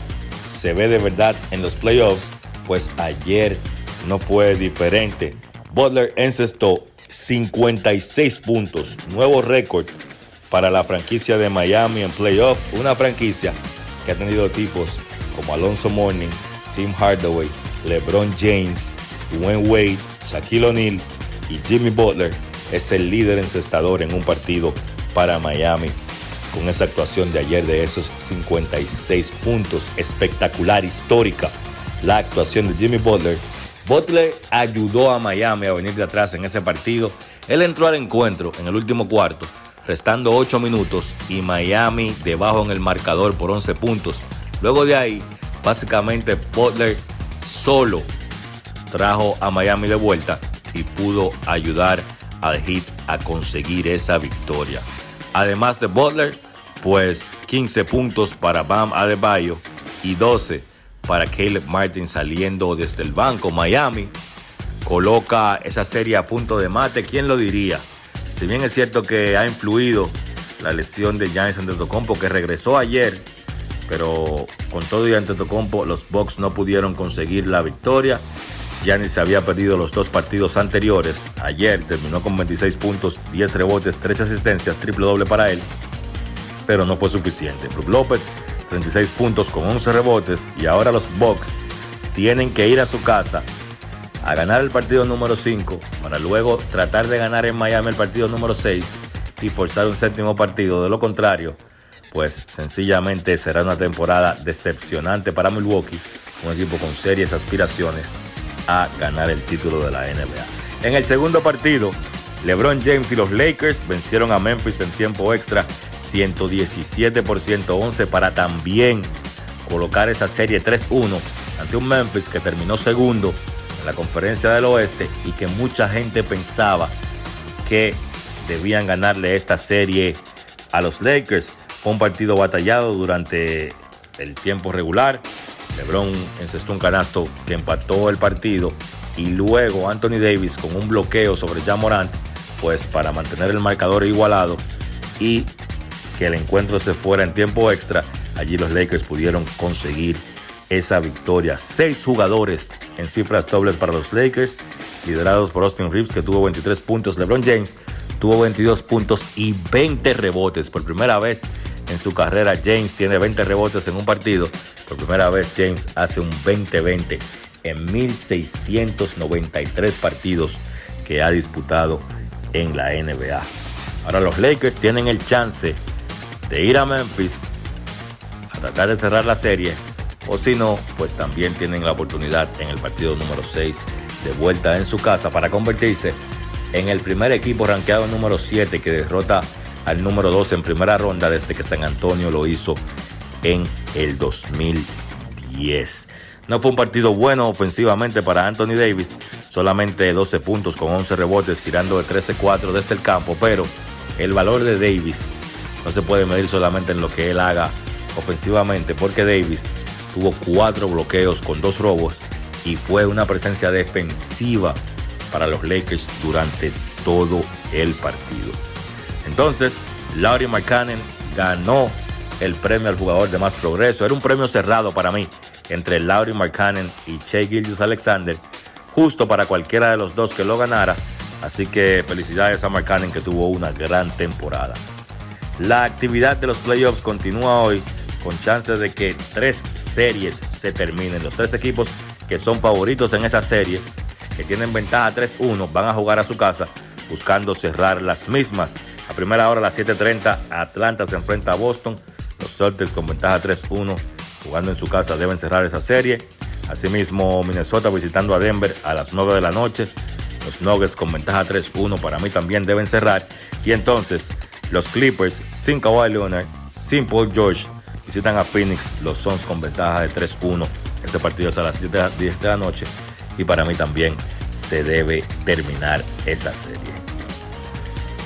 se ve de verdad en los playoffs, pues ayer no fue diferente. Butler encestó 56 puntos, nuevo récord para la franquicia de Miami en playoff, una franquicia que ha tenido tipos como Alonso Mourning, Tim Hardaway, LeBron James, Dwayne Wade, Shaquille O'Neal y Jimmy Butler es el líder encestador en un partido para Miami. con esa actuación de ayer de esos 56 puntos. Espectacular, histórica la actuación de Jimmy Butler. Butler ayudó a Miami a venir de atrás en ese partido. Él entró al encuentro en el último cuarto, restando 8 minutos y Miami debajo en el marcador por 11 puntos. Luego de ahí, básicamente Butler solo trajo a Miami de vuelta y pudo ayudar al Heat a conseguir esa victoria. Además de Butler, pues 15 puntos para Bam Adebayo y 12 para Caleb Martin saliendo desde el banco. Miami coloca esa serie a punto de mate. ¿Quién lo diría? Si bien es cierto que ha influido la lesión de Giannis Antetokounmpo que regresó ayer, pero con todo y Antetokounmpo los Bucks no pudieron conseguir la victoria. Giannis había perdido los dos partidos anteriores. Ayer terminó con 26 puntos, 10 rebotes, 13 asistencias, triple doble para él, pero no fue suficiente. Brook López 36 puntos con 11 rebotes y ahora los Bucks tienen que ir a su casa a ganar el partido número 5 para luego tratar de ganar en Miami el partido número 6 y forzar un séptimo partido. De lo contrario, pues sencillamente será una temporada decepcionante para Milwaukee, un equipo con serias aspiraciones a ganar el título de la NBA. En el segundo partido, LeBron James y los Lakers vencieron a Memphis en tiempo extra 117 por 111 para también colocar esa serie 3-1 ante un Memphis que terminó segundo en la conferencia del oeste y que mucha gente pensaba que debían ganarle esta serie a los Lakers. Fue un partido batallado durante el tiempo regular. LeBron encestó un canasto que empató el partido y luego Anthony Davis con un bloqueo sobre Jan Morant pues para mantener el marcador igualado y que el encuentro se fuera en tiempo extra, allí los Lakers pudieron conseguir esa victoria. Seis jugadores en cifras dobles para los Lakers, liderados por Austin Reeves, que tuvo 23 puntos. LeBron James tuvo 22 puntos y 20 rebotes. Por primera vez en su carrera, James tiene 20 rebotes en un partido. Por primera vez, James hace un 20-20 en 1693 partidos que ha disputado en la NBA. Ahora los Lakers tienen el chance de ir a Memphis a tratar de cerrar la serie o si no, pues también tienen la oportunidad en el partido número 6 de vuelta en su casa para convertirse en el primer equipo rankeado número 7 que derrota al número 2 en primera ronda desde que San Antonio lo hizo en el 2010. No fue un partido bueno ofensivamente para Anthony Davis, solamente 12 puntos con 11 rebotes tirando de 13-4 desde el campo, pero el valor de Davis no se puede medir solamente en lo que él haga ofensivamente, porque Davis tuvo cuatro bloqueos con dos robos y fue una presencia defensiva para los Lakers durante todo el partido. Entonces, Laurie McCannon ganó el premio al jugador de más progreso. Era un premio cerrado para mí entre Laurie McCannon y Che Gillius Alexander, justo para cualquiera de los dos que lo ganara. Así que felicidades a McCannon que tuvo una gran temporada. La actividad de los playoffs continúa hoy con chances de que tres series se terminen. Los tres equipos que son favoritos en esa serie, que tienen ventaja 3-1, van a jugar a su casa buscando cerrar las mismas. A primera hora a las 7.30 Atlanta se enfrenta a Boston. Los Celtics con ventaja 3-1 jugando en su casa deben cerrar esa serie. Asimismo Minnesota visitando a Denver a las 9 de la noche. Los Nuggets con ventaja 3-1 para mí también deben cerrar. Y entonces los Clippers sin Kawhi Leonard, sin Paul George visitan a Phoenix. Los Suns con ventaja de 3-1. Ese partido es a las 10 de la noche. Y para mí también se debe terminar esa serie.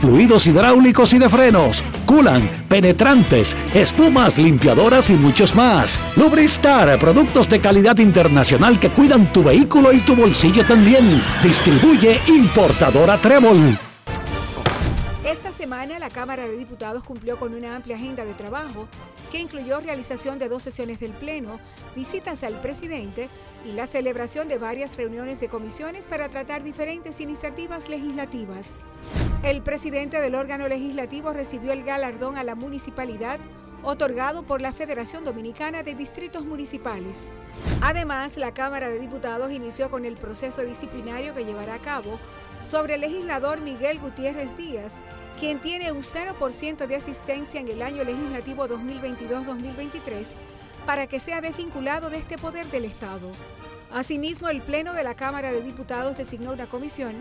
fluidos hidráulicos y de frenos, culan, penetrantes, espumas, limpiadoras y muchos más. Lubristar, productos de calidad internacional que cuidan tu vehículo y tu bolsillo también. Distribuye importadora Trébol. Esta semana la Cámara de Diputados cumplió con una amplia agenda de trabajo que incluyó realización de dos sesiones del Pleno, visitas al presidente y la celebración de varias reuniones de comisiones para tratar diferentes iniciativas legislativas. El presidente del órgano legislativo recibió el galardón a la municipalidad otorgado por la Federación Dominicana de Distritos Municipales. Además, la Cámara de Diputados inició con el proceso disciplinario que llevará a cabo sobre el legislador Miguel Gutiérrez Díaz, quien tiene un 0% de asistencia en el año legislativo 2022-2023, para que sea desvinculado de este poder del Estado. Asimismo, el Pleno de la Cámara de Diputados designó una comisión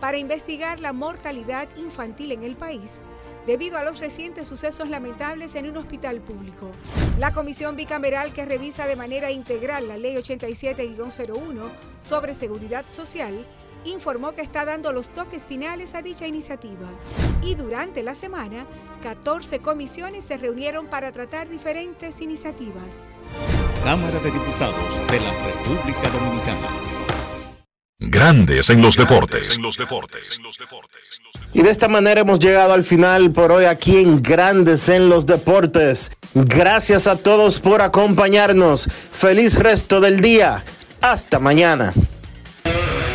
para investigar la mortalidad infantil en el país debido a los recientes sucesos lamentables en un hospital público. La comisión bicameral que revisa de manera integral la Ley 87-01 sobre seguridad social informó que está dando los toques finales a dicha iniciativa. Y durante la semana, 14 comisiones se reunieron para tratar diferentes iniciativas. Cámara de Diputados de la República Dominicana. Grandes en los deportes. Y de esta manera hemos llegado al final por hoy aquí en Grandes en los Deportes. Gracias a todos por acompañarnos. Feliz resto del día. Hasta mañana.